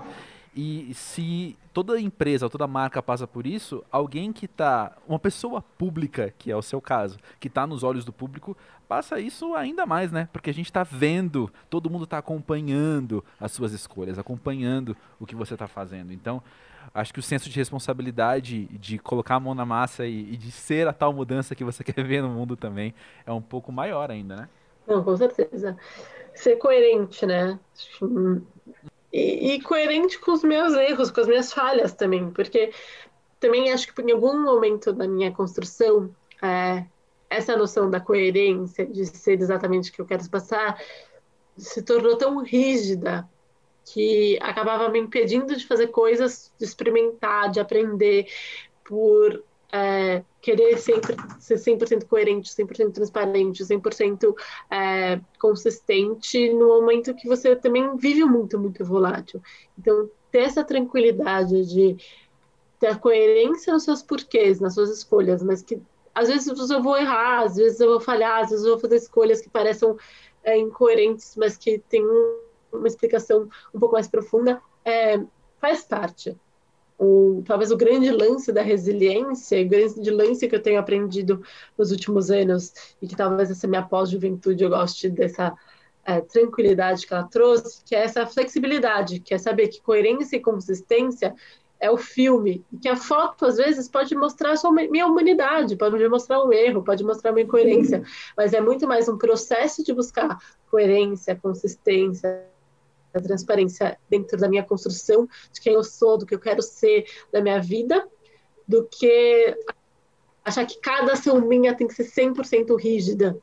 E se toda empresa, toda marca passa por isso, alguém que está, uma pessoa pública, que é o seu caso, que está nos olhos do público, passa isso ainda mais, né? Porque a gente está vendo, todo mundo está acompanhando as suas escolhas, acompanhando o que você está fazendo. Então, acho que o senso de responsabilidade de colocar a mão na massa e, e, de ser a tal mudança que você quer ver no mundo também é um pouco maior ainda, né? Não, com certeza. Ser coerente, né? E, e coerente com os meus erros, com as minhas falhas também, porque também acho que em algum momento da minha construção, é, essa noção da coerência, de ser exatamente o que eu quero passar, se tornou tão rígida que acabava me impedindo de fazer coisas, de experimentar, de aprender, por é, querer sempre ser 100% coerente, 100% transparente, 100% é, consistente no momento que você também vive muito, muito volátil. Então, ter essa tranquilidade de ter a coerência nos seus porquês, nas suas escolhas, mas que às vezes eu vou errar, às vezes eu vou falhar, às vezes eu vou fazer escolhas que parecem é, incoerentes, mas que tem uma explicação um pouco mais profunda, é, faz parte. O, talvez o grande lance da resiliência, o grande lance que eu tenho aprendido nos últimos anos, e que talvez essa minha pós-juventude eu goste dessa é, tranquilidade que ela trouxe, que é essa flexibilidade, que é saber que coerência e consistência é o filme, que a foto, às vezes, pode mostrar sua minha humanidade, pode mostrar um erro, pode mostrar uma incoerência, mas é muito mais um processo de buscar coerência, consistência, transparência dentro da minha construção, de quem eu sou, do que eu quero ser, da minha vida, do que achar que cada ação minha tem que ser 100% rígida,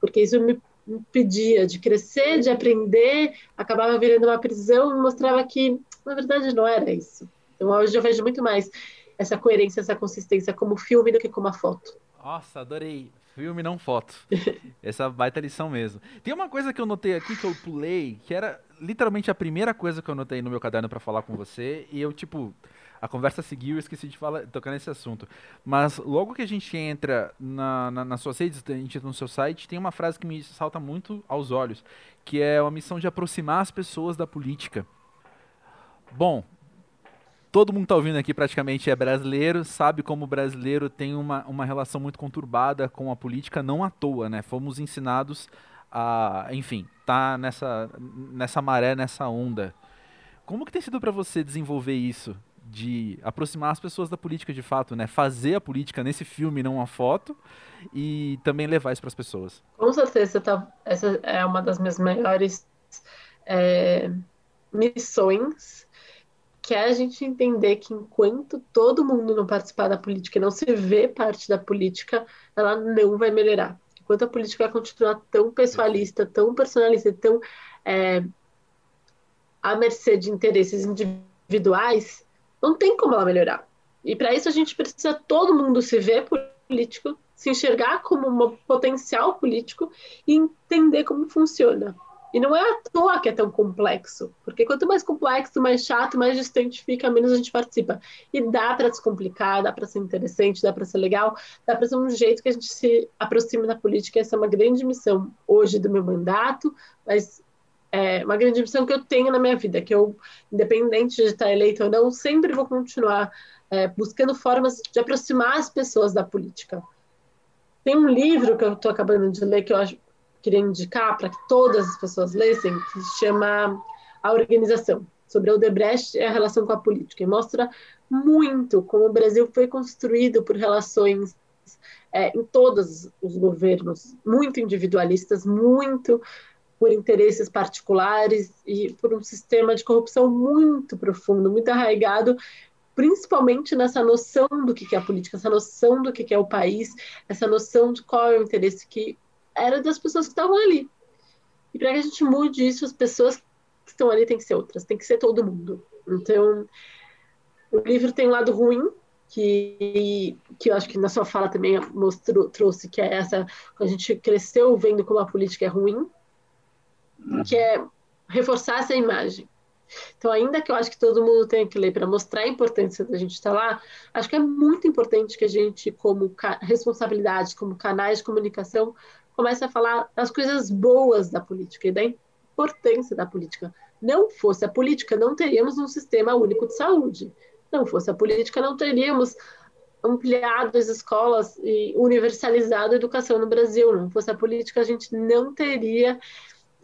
porque isso me impedia de crescer, de aprender, acabava virando uma prisão e mostrava que, na verdade, não era isso. Então hoje eu vejo muito mais essa coerência, essa consistência como filme do que como a foto. Nossa, adorei. Filme, não foto. Essa baita lição mesmo. Tem uma coisa que eu notei aqui que eu pulei, que era literalmente a primeira coisa que eu notei no meu caderno para falar com você, e eu, tipo, a conversa seguiu, eu esqueci de falar, tocar nesse assunto. Mas logo que a gente entra na, na, nas suas redes, a gente entra no seu site, tem uma frase que me salta muito aos olhos, que é a missão de aproximar as pessoas da política. Bom, todo mundo está ouvindo aqui praticamente é brasileiro, sabe como o brasileiro tem uma, uma relação muito conturbada com a política, não à toa, né? Fomos ensinados a, enfim, tá nessa, nessa maré, nessa onda. Como que tem sido para você desenvolver isso? De aproximar as pessoas da política de fato, né? Fazer a política nesse filme, não uma foto, e também levar isso para as pessoas. Com certeza, tá, essa é uma das minhas maiores é, missões que é a gente entender que enquanto todo mundo não participar da política e não se vê parte da política, ela não vai melhorar. Enquanto a política continuar tão pessoalista, tão personalista, tão é, à mercê de interesses individuais, não tem como ela melhorar. E para isso a gente precisa todo mundo se ver político, se enxergar como um potencial político e entender como funciona. E não é à toa que é tão complexo, porque quanto mais complexo, mais chato, mais distante fica, menos a gente participa. E dá para descomplicar, dá para ser interessante, dá para ser legal, dá para ser um jeito que a gente se aproxime da política. Essa é uma grande missão hoje do meu mandato, mas é uma grande missão que eu tenho na minha vida, que eu, independente de estar eleito ou não, sempre vou continuar é, buscando formas de aproximar as pessoas da política. Tem um livro que eu estou acabando de ler que eu acho queria indicar para que todas as pessoas lessem, que se chama A Organização, sobre Odebrecht e a relação com a política. E mostra muito como o Brasil foi construído por relações é, em todos os governos, muito individualistas, muito por interesses particulares e por um sistema de corrupção muito profundo, muito arraigado, principalmente nessa noção do que é a política, essa noção do que é o país, essa noção de qual é o interesse que era das pessoas que estavam ali. E para que a gente mude isso, as pessoas que estão ali têm que ser outras, tem que ser todo mundo. Então, o livro tem um lado ruim, que, que eu acho que na sua fala também mostrou, trouxe, que é essa, a gente cresceu vendo como a política é ruim, que é reforçar essa imagem. Então, ainda que eu acho que todo mundo tenha que ler para mostrar a importância da gente estar lá, acho que é muito importante que a gente, como responsabilidade, como canais de comunicação, começa a falar das coisas boas da política e da importância da política. Não fosse a política, não teríamos um sistema único de saúde. Não fosse a política, não teríamos ampliado as escolas e universalizado a educação no Brasil. Não fosse a política, a gente não teria,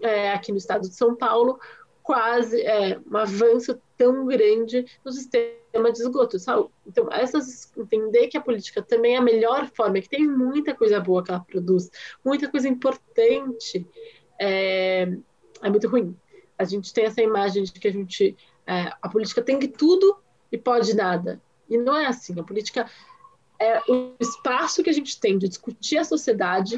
é, aqui no estado de São Paulo, quase é, um avanço tão grande no sistema de esgoto. Então, essas, entender que a política também é a melhor forma, que tem muita coisa boa que ela produz, muita coisa importante, é, é muito ruim. A gente tem essa imagem de que a gente é, a política tem tudo e pode nada. E não é assim. A política é o espaço que a gente tem de discutir a sociedade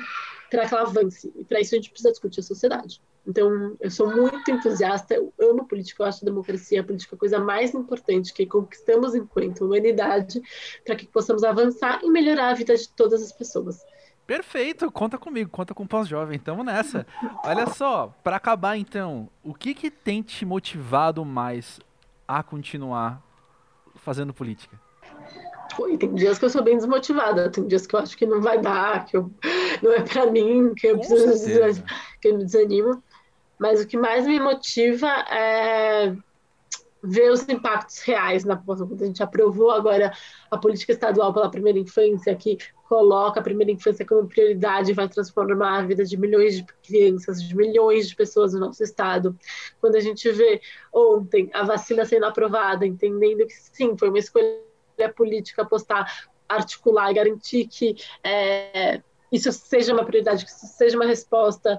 para que ela avance. E para isso a gente precisa discutir a sociedade. Então, eu sou muito entusiasta, eu amo política, eu acho a democracia a política a coisa mais importante que conquistamos enquanto humanidade para que possamos avançar e melhorar a vida de todas as pessoas. Perfeito, conta comigo, conta com o pós-jovem, tamo nessa. Olha só, para acabar então, o que que tem te motivado mais a continuar fazendo política? Tem dias que eu sou bem desmotivada, tem dias que eu acho que não vai dar, que eu, não é para mim, que eu, preciso, que eu me desanimo. Mas o que mais me motiva é ver os impactos reais na população. A gente aprovou agora a política estadual pela primeira infância, que coloca a primeira infância como prioridade e vai transformar a vida de milhões de crianças, de milhões de pessoas no nosso estado. Quando a gente vê ontem a vacina sendo aprovada, entendendo que sim, foi uma escolha política apostar, articular e garantir que é, isso seja uma prioridade, que isso seja uma resposta.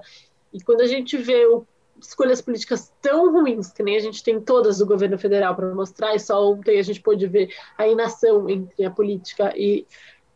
E quando a gente vê o escolhas políticas tão ruins, que nem a gente tem todas do governo federal para mostrar, e só ontem a gente pôde ver a inação entre a política e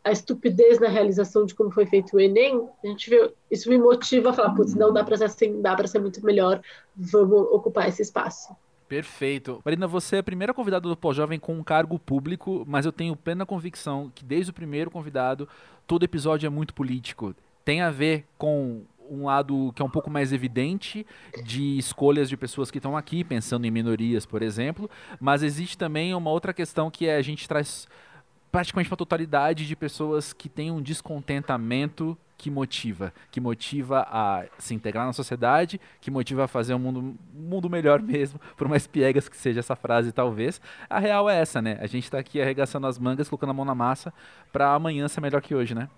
a estupidez na realização de como foi feito o Enem, a gente vê, isso me motiva a falar, putz, não dá para ser assim, dá para ser muito melhor, vamos ocupar esse espaço. Perfeito. Marina, você é a primeira convidada do Pós-Jovem com um cargo público, mas eu tenho plena convicção que desde o primeiro convidado, todo episódio é muito político. Tem a ver com um lado que é um pouco mais evidente de escolhas de pessoas que estão aqui, pensando em minorias, por exemplo, mas existe também uma outra questão que é a gente traz praticamente uma totalidade de pessoas que têm um descontentamento que motiva, que motiva a se integrar na sociedade, que motiva a fazer um mundo, mundo melhor mesmo, por mais piegas que seja essa frase talvez. A real é essa, né? A gente está aqui arregaçando as mangas, colocando a mão na massa para amanhã ser melhor que hoje, né?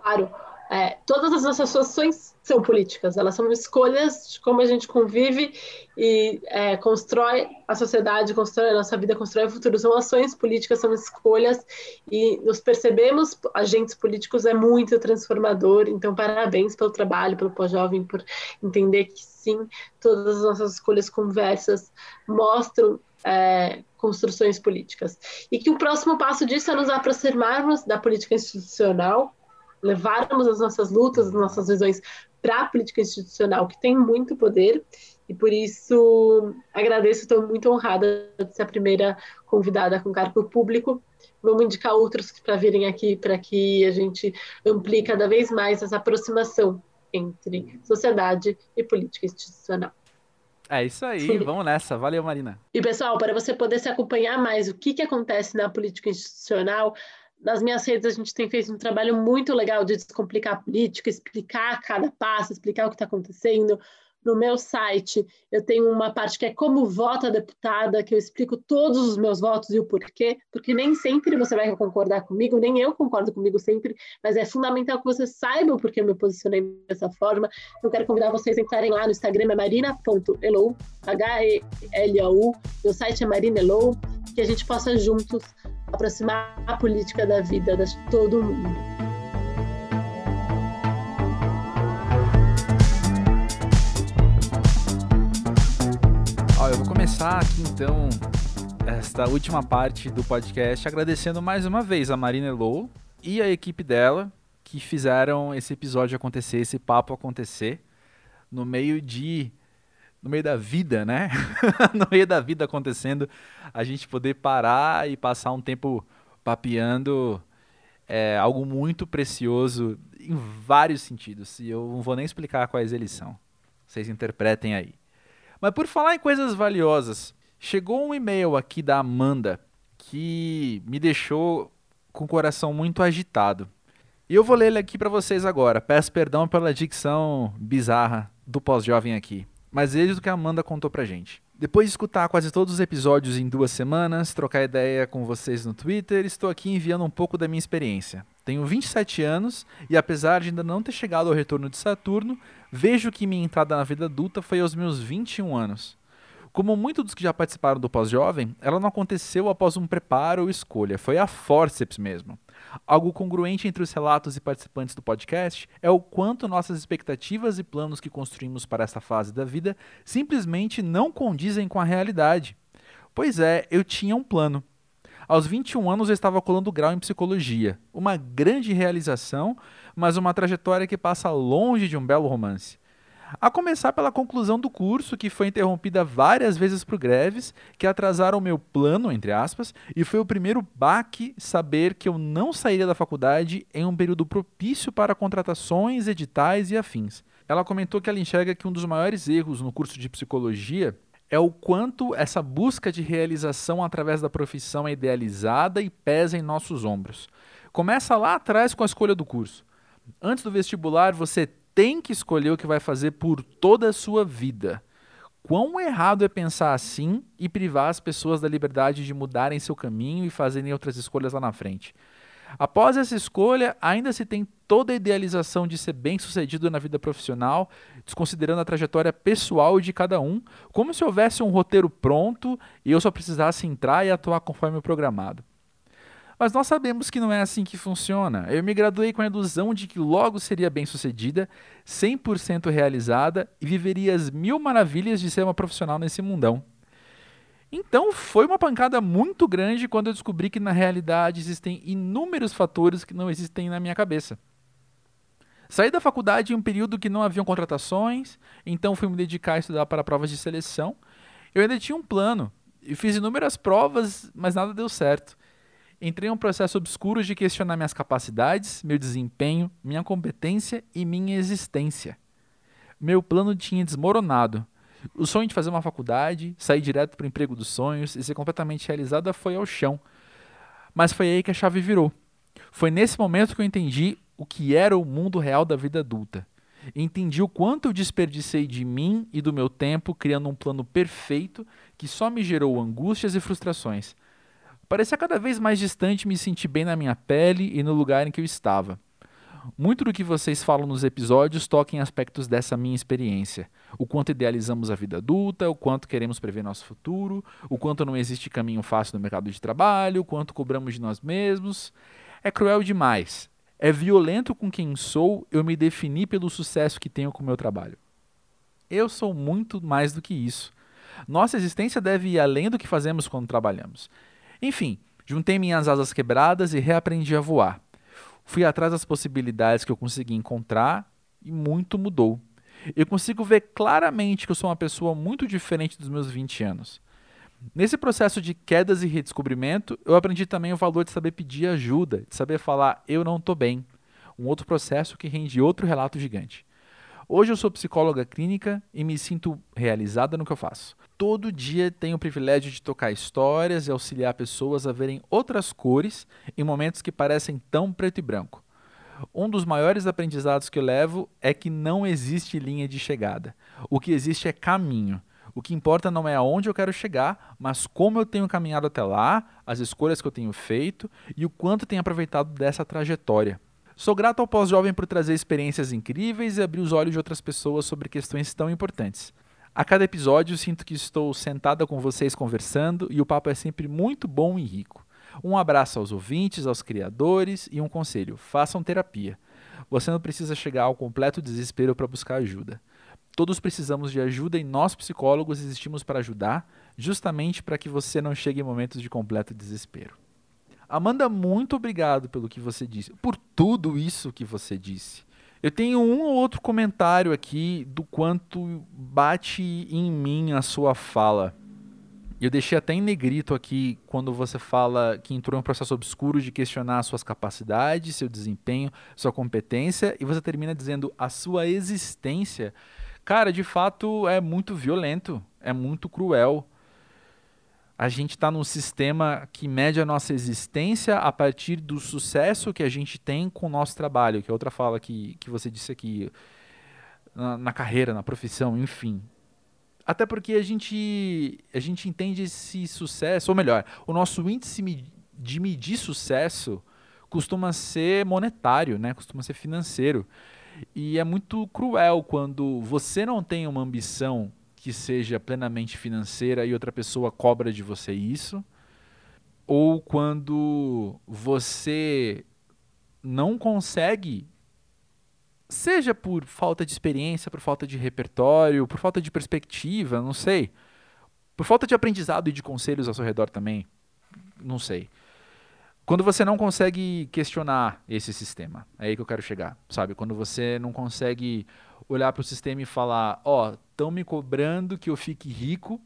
Claro. É, todas as nossas ações são políticas, elas são escolhas de como a gente convive e é, constrói a sociedade, constrói a nossa vida, constrói o futuro. São ações políticas, são escolhas e nos percebemos agentes políticos é muito transformador. Então, parabéns pelo trabalho, pelo pós-jovem, por entender que sim, todas as nossas escolhas conversas mostram é, construções políticas. E que o próximo passo disso é nos aproximarmos da política institucional levarmos as nossas lutas, as nossas visões para a política institucional, que tem muito poder, e por isso agradeço, estou muito honrada de ser a primeira convidada com cargo público. Vamos indicar outros para virem aqui para que a gente amplie cada vez mais essa aproximação entre sociedade e política institucional. É isso aí, vamos nessa. Valeu, Marina. E pessoal, para você poder se acompanhar mais o que, que acontece na política institucional, nas minhas redes a gente tem feito um trabalho muito legal de descomplicar a política, explicar cada passo, explicar o que está acontecendo. No meu site eu tenho uma parte que é como vota deputada, que eu explico todos os meus votos e o porquê, porque nem sempre você vai concordar comigo, nem eu concordo comigo sempre, mas é fundamental que você saiba o porquê eu me posicionei dessa forma. Eu quero convidar vocês a entrarem lá no Instagram, é marina.elou, H-E-L-A-U, meu site é marinelou, que a gente possa juntos aproximar a política da vida de todo mundo. Começar aqui então esta última parte do podcast agradecendo mais uma vez a Marina Low e a equipe dela que fizeram esse episódio acontecer, esse papo acontecer no meio de no meio da vida, né? no meio da vida acontecendo, a gente poder parar e passar um tempo papeando é algo muito precioso em vários sentidos. E eu não vou nem explicar quais eles são. Vocês interpretem aí. Mas por falar em coisas valiosas, chegou um e-mail aqui da Amanda que me deixou com o coração muito agitado. E eu vou ler ele aqui para vocês agora. Peço perdão pela dicção bizarra do pós-jovem aqui mas eis o que a Amanda contou pra gente. Depois de escutar quase todos os episódios em duas semanas, trocar ideia com vocês no Twitter, estou aqui enviando um pouco da minha experiência. Tenho 27 anos e, apesar de ainda não ter chegado ao retorno de Saturno, vejo que minha entrada na vida adulta foi aos meus 21 anos. Como muitos dos que já participaram do pós-jovem, ela não aconteceu após um preparo ou escolha, foi a forceps mesmo. Algo congruente entre os relatos e participantes do podcast é o quanto nossas expectativas e planos que construímos para essa fase da vida simplesmente não condizem com a realidade. Pois é, eu tinha um plano. Aos 21 anos eu estava colando grau em psicologia. Uma grande realização, mas uma trajetória que passa longe de um belo romance. A começar pela conclusão do curso, que foi interrompida várias vezes por greves, que atrasaram o meu plano, entre aspas, e foi o primeiro baque saber que eu não sairia da faculdade em um período propício para contratações, editais e afins. Ela comentou que ela enxerga que um dos maiores erros no curso de psicologia é o quanto essa busca de realização através da profissão é idealizada e pesa em nossos ombros. Começa lá atrás com a escolha do curso. Antes do vestibular, você tem que escolher o que vai fazer por toda a sua vida. Quão errado é pensar assim e privar as pessoas da liberdade de mudarem seu caminho e fazerem outras escolhas lá na frente. Após essa escolha, ainda se tem toda a idealização de ser bem-sucedido na vida profissional, desconsiderando a trajetória pessoal de cada um, como se houvesse um roteiro pronto e eu só precisasse entrar e atuar conforme o programado. Mas nós sabemos que não é assim que funciona. Eu me graduei com a ilusão de que logo seria bem-sucedida, 100% realizada e viveria as mil maravilhas de ser uma profissional nesse mundão. Então foi uma pancada muito grande quando eu descobri que na realidade existem inúmeros fatores que não existem na minha cabeça. Saí da faculdade em um período que não haviam contratações, então fui me dedicar a estudar para provas de seleção. Eu ainda tinha um plano e fiz inúmeras provas, mas nada deu certo. Entrei em um processo obscuro de questionar minhas capacidades, meu desempenho, minha competência e minha existência. Meu plano tinha desmoronado o sonho de fazer uma faculdade, sair direto para o emprego dos sonhos e ser completamente realizada foi ao chão. Mas foi aí que a chave virou. Foi nesse momento que eu entendi o que era o mundo real da vida adulta. Entendi o quanto eu desperdicei de mim e do meu tempo criando um plano perfeito que só me gerou angústias e frustrações. Parecia cada vez mais distante me sentir bem na minha pele e no lugar em que eu estava. Muito do que vocês falam nos episódios toca em aspectos dessa minha experiência. O quanto idealizamos a vida adulta, o quanto queremos prever nosso futuro, o quanto não existe caminho fácil no mercado de trabalho, o quanto cobramos de nós mesmos. É cruel demais. É violento com quem sou eu me definir pelo sucesso que tenho com o meu trabalho. Eu sou muito mais do que isso. Nossa existência deve ir além do que fazemos quando trabalhamos. Enfim, juntei minhas asas quebradas e reaprendi a voar. Fui atrás das possibilidades que eu consegui encontrar e muito mudou. Eu consigo ver claramente que eu sou uma pessoa muito diferente dos meus 20 anos. Nesse processo de quedas e redescobrimento, eu aprendi também o valor de saber pedir ajuda, de saber falar eu não estou bem. Um outro processo que rende outro relato gigante. Hoje eu sou psicóloga clínica e me sinto realizada no que eu faço. Todo dia tenho o privilégio de tocar histórias e auxiliar pessoas a verem outras cores em momentos que parecem tão preto e branco. Um dos maiores aprendizados que eu levo é que não existe linha de chegada. O que existe é caminho. O que importa não é aonde eu quero chegar, mas como eu tenho caminhado até lá, as escolhas que eu tenho feito e o quanto tenho aproveitado dessa trajetória. Sou grato ao pós-jovem por trazer experiências incríveis e abrir os olhos de outras pessoas sobre questões tão importantes. A cada episódio sinto que estou sentada com vocês conversando e o papo é sempre muito bom e rico. Um abraço aos ouvintes, aos criadores e um conselho: façam terapia. Você não precisa chegar ao completo desespero para buscar ajuda. Todos precisamos de ajuda e nós, psicólogos, existimos para ajudar, justamente para que você não chegue em momentos de completo desespero. Amanda, muito obrigado pelo que você disse, por tudo isso que você disse. Eu tenho um ou outro comentário aqui do quanto bate em mim a sua fala. Eu deixei até em negrito aqui quando você fala que entrou em um processo obscuro de questionar suas capacidades, seu desempenho, sua competência, e você termina dizendo a sua existência. Cara, de fato é muito violento, é muito cruel a gente está num sistema que mede a nossa existência a partir do sucesso que a gente tem com o nosso trabalho, que é outra fala que, que você disse aqui, na, na carreira, na profissão, enfim. Até porque a gente, a gente entende esse sucesso, ou melhor, o nosso índice de medir sucesso costuma ser monetário, né? costuma ser financeiro. E é muito cruel quando você não tem uma ambição que seja plenamente financeira e outra pessoa cobra de você isso, ou quando você não consegue, seja por falta de experiência, por falta de repertório, por falta de perspectiva, não sei, por falta de aprendizado e de conselhos ao seu redor também, não sei. Quando você não consegue questionar esse sistema, é aí que eu quero chegar, sabe? Quando você não consegue olhar para o sistema e falar: ó, oh, estão me cobrando que eu fique rico,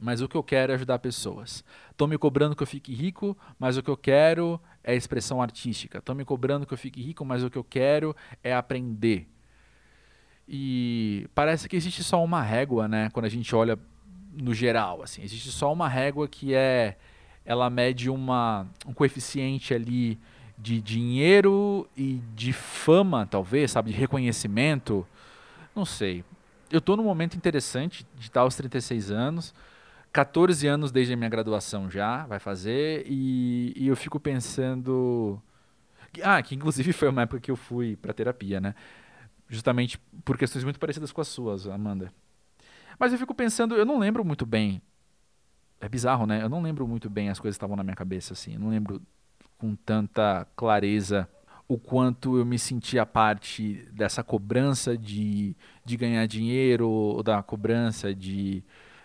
mas o que eu quero é ajudar pessoas. Estão me cobrando que eu fique rico, mas o que eu quero é expressão artística. Estão me cobrando que eu fique rico, mas o que eu quero é aprender. E parece que existe só uma régua, né? Quando a gente olha no geral, assim. Existe só uma régua que é ela mede uma, um coeficiente ali de dinheiro e de fama, talvez, sabe, de reconhecimento. Não sei. Eu estou num momento interessante de estar aos 36 anos, 14 anos desde a minha graduação já, vai fazer, e, e eu fico pensando. Ah, que inclusive foi uma época que eu fui para terapia, né? Justamente por questões muito parecidas com as suas, Amanda. Mas eu fico pensando, eu não lembro muito bem. É bizarro, né? Eu não lembro muito bem as coisas que estavam na minha cabeça, assim. Eu não lembro com tanta clareza o quanto eu me sentia parte dessa cobrança de, de ganhar dinheiro, ou da cobrança de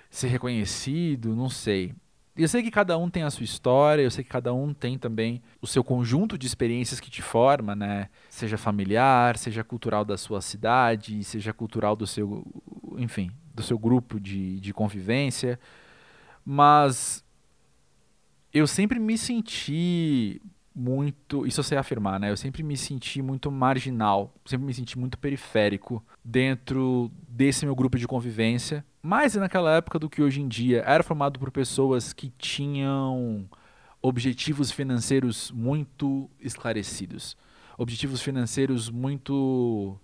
ser reconhecido, não sei. Eu sei que cada um tem a sua história, eu sei que cada um tem também o seu conjunto de experiências que te forma, né? Seja familiar, seja cultural da sua cidade, seja cultural do seu, enfim, do seu grupo de, de convivência. Mas eu sempre me senti muito, isso eu sei afirmar, né? Eu sempre me senti muito marginal, sempre me senti muito periférico dentro desse meu grupo de convivência, mais naquela época do que hoje em dia. Era formado por pessoas que tinham objetivos financeiros muito esclarecidos, objetivos financeiros muito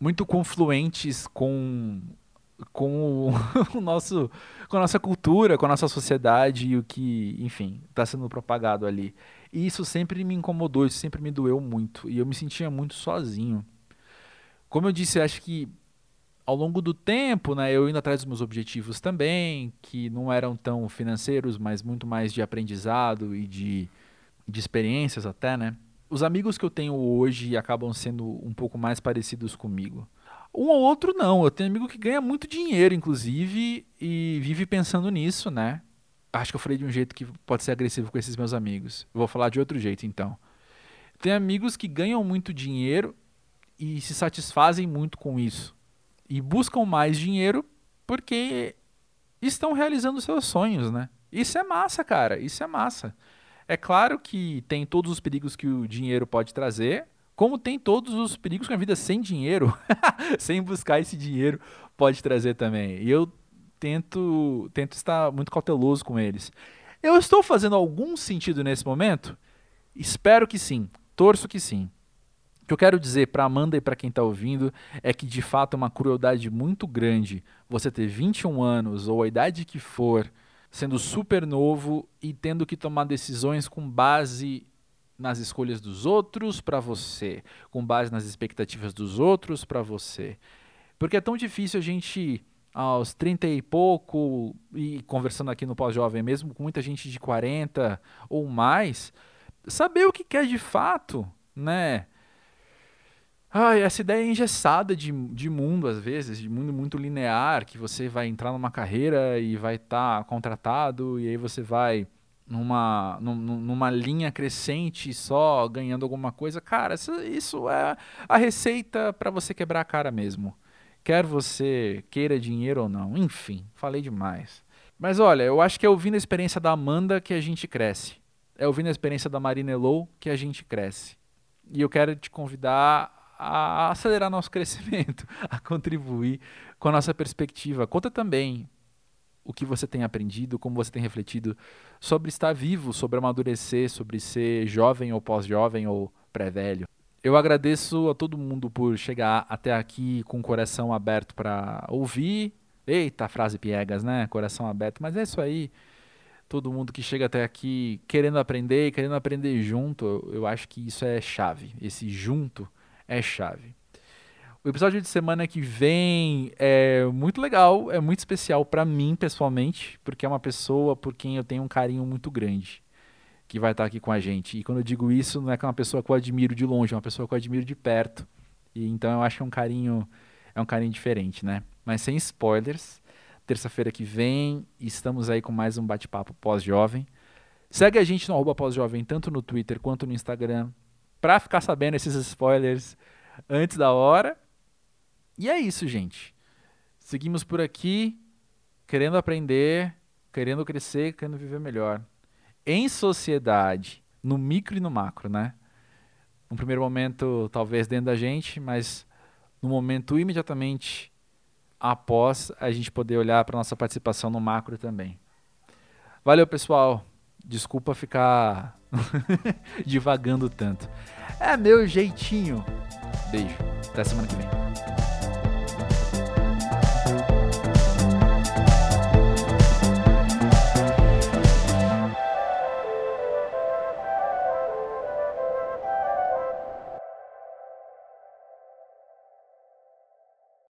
muito confluentes com com o, nosso com a nossa cultura, com a nossa sociedade e o que, enfim, está sendo propagado ali. E isso sempre me incomodou, isso sempre me doeu muito e eu me sentia muito sozinho. Como eu disse, eu acho que ao longo do tempo, né, eu indo atrás dos meus objetivos também, que não eram tão financeiros, mas muito mais de aprendizado e de, de experiências até, né? Os amigos que eu tenho hoje acabam sendo um pouco mais parecidos comigo. Um ou outro não. Eu tenho amigo que ganha muito dinheiro, inclusive, e vive pensando nisso, né? Acho que eu falei de um jeito que pode ser agressivo com esses meus amigos. vou falar de outro jeito, então. Tem amigos que ganham muito dinheiro e se satisfazem muito com isso. E buscam mais dinheiro porque estão realizando seus sonhos, né? Isso é massa, cara. Isso é massa. É claro que tem todos os perigos que o dinheiro pode trazer, como tem todos os perigos que a vida sem dinheiro, sem buscar esse dinheiro, pode trazer também. E eu tento, tento estar muito cauteloso com eles. Eu estou fazendo algum sentido nesse momento? Espero que sim, torço que sim. O que eu quero dizer para Amanda e para quem está ouvindo é que de fato é uma crueldade muito grande você ter 21 anos ou a idade que for, sendo super novo e tendo que tomar decisões com base nas escolhas dos outros para você, com base nas expectativas dos outros para você. Porque é tão difícil a gente, aos 30 e pouco, e conversando aqui no pós-jovem mesmo, com muita gente de 40 ou mais, saber o que quer de fato, né? Ai, essa ideia engessada de, de mundo, às vezes, de mundo muito linear, que você vai entrar numa carreira e vai estar tá contratado, e aí você vai numa, numa linha crescente só ganhando alguma coisa, cara, isso, é a receita para você quebrar a cara mesmo. Quer você queira dinheiro ou não. Enfim, falei demais. Mas olha, eu acho que é ouvindo a experiência da Amanda que a gente cresce. É ouvindo a experiência da Marina Elou que a gente cresce. E eu quero te convidar a acelerar nosso crescimento, a contribuir com a nossa perspectiva. Conta também o que você tem aprendido, como você tem refletido sobre estar vivo, sobre amadurecer, sobre ser jovem ou pós-jovem ou pré-velho. Eu agradeço a todo mundo por chegar até aqui com o coração aberto para ouvir. Eita, frase piegas, né? Coração aberto, mas é isso aí. Todo mundo que chega até aqui querendo aprender e querendo aprender junto, eu acho que isso é chave. Esse junto é chave. O episódio de semana que vem é muito legal, é muito especial para mim pessoalmente, porque é uma pessoa por quem eu tenho um carinho muito grande que vai estar aqui com a gente. E quando eu digo isso, não é que é uma pessoa que eu admiro de longe, é uma pessoa que eu admiro de perto. E então eu acho que é um carinho, é um carinho diferente, né? Mas sem spoilers. Terça-feira que vem, estamos aí com mais um bate-papo pós-jovem. Segue a gente no pós-jovem, tanto no Twitter quanto no Instagram, para ficar sabendo esses spoilers antes da hora. E é isso, gente. Seguimos por aqui, querendo aprender, querendo crescer, querendo viver melhor. Em sociedade, no micro e no macro, né? No primeiro momento, talvez dentro da gente, mas no momento imediatamente após a gente poder olhar para nossa participação no macro também. Valeu, pessoal. Desculpa ficar divagando tanto. É meu jeitinho. Beijo. Até semana que vem.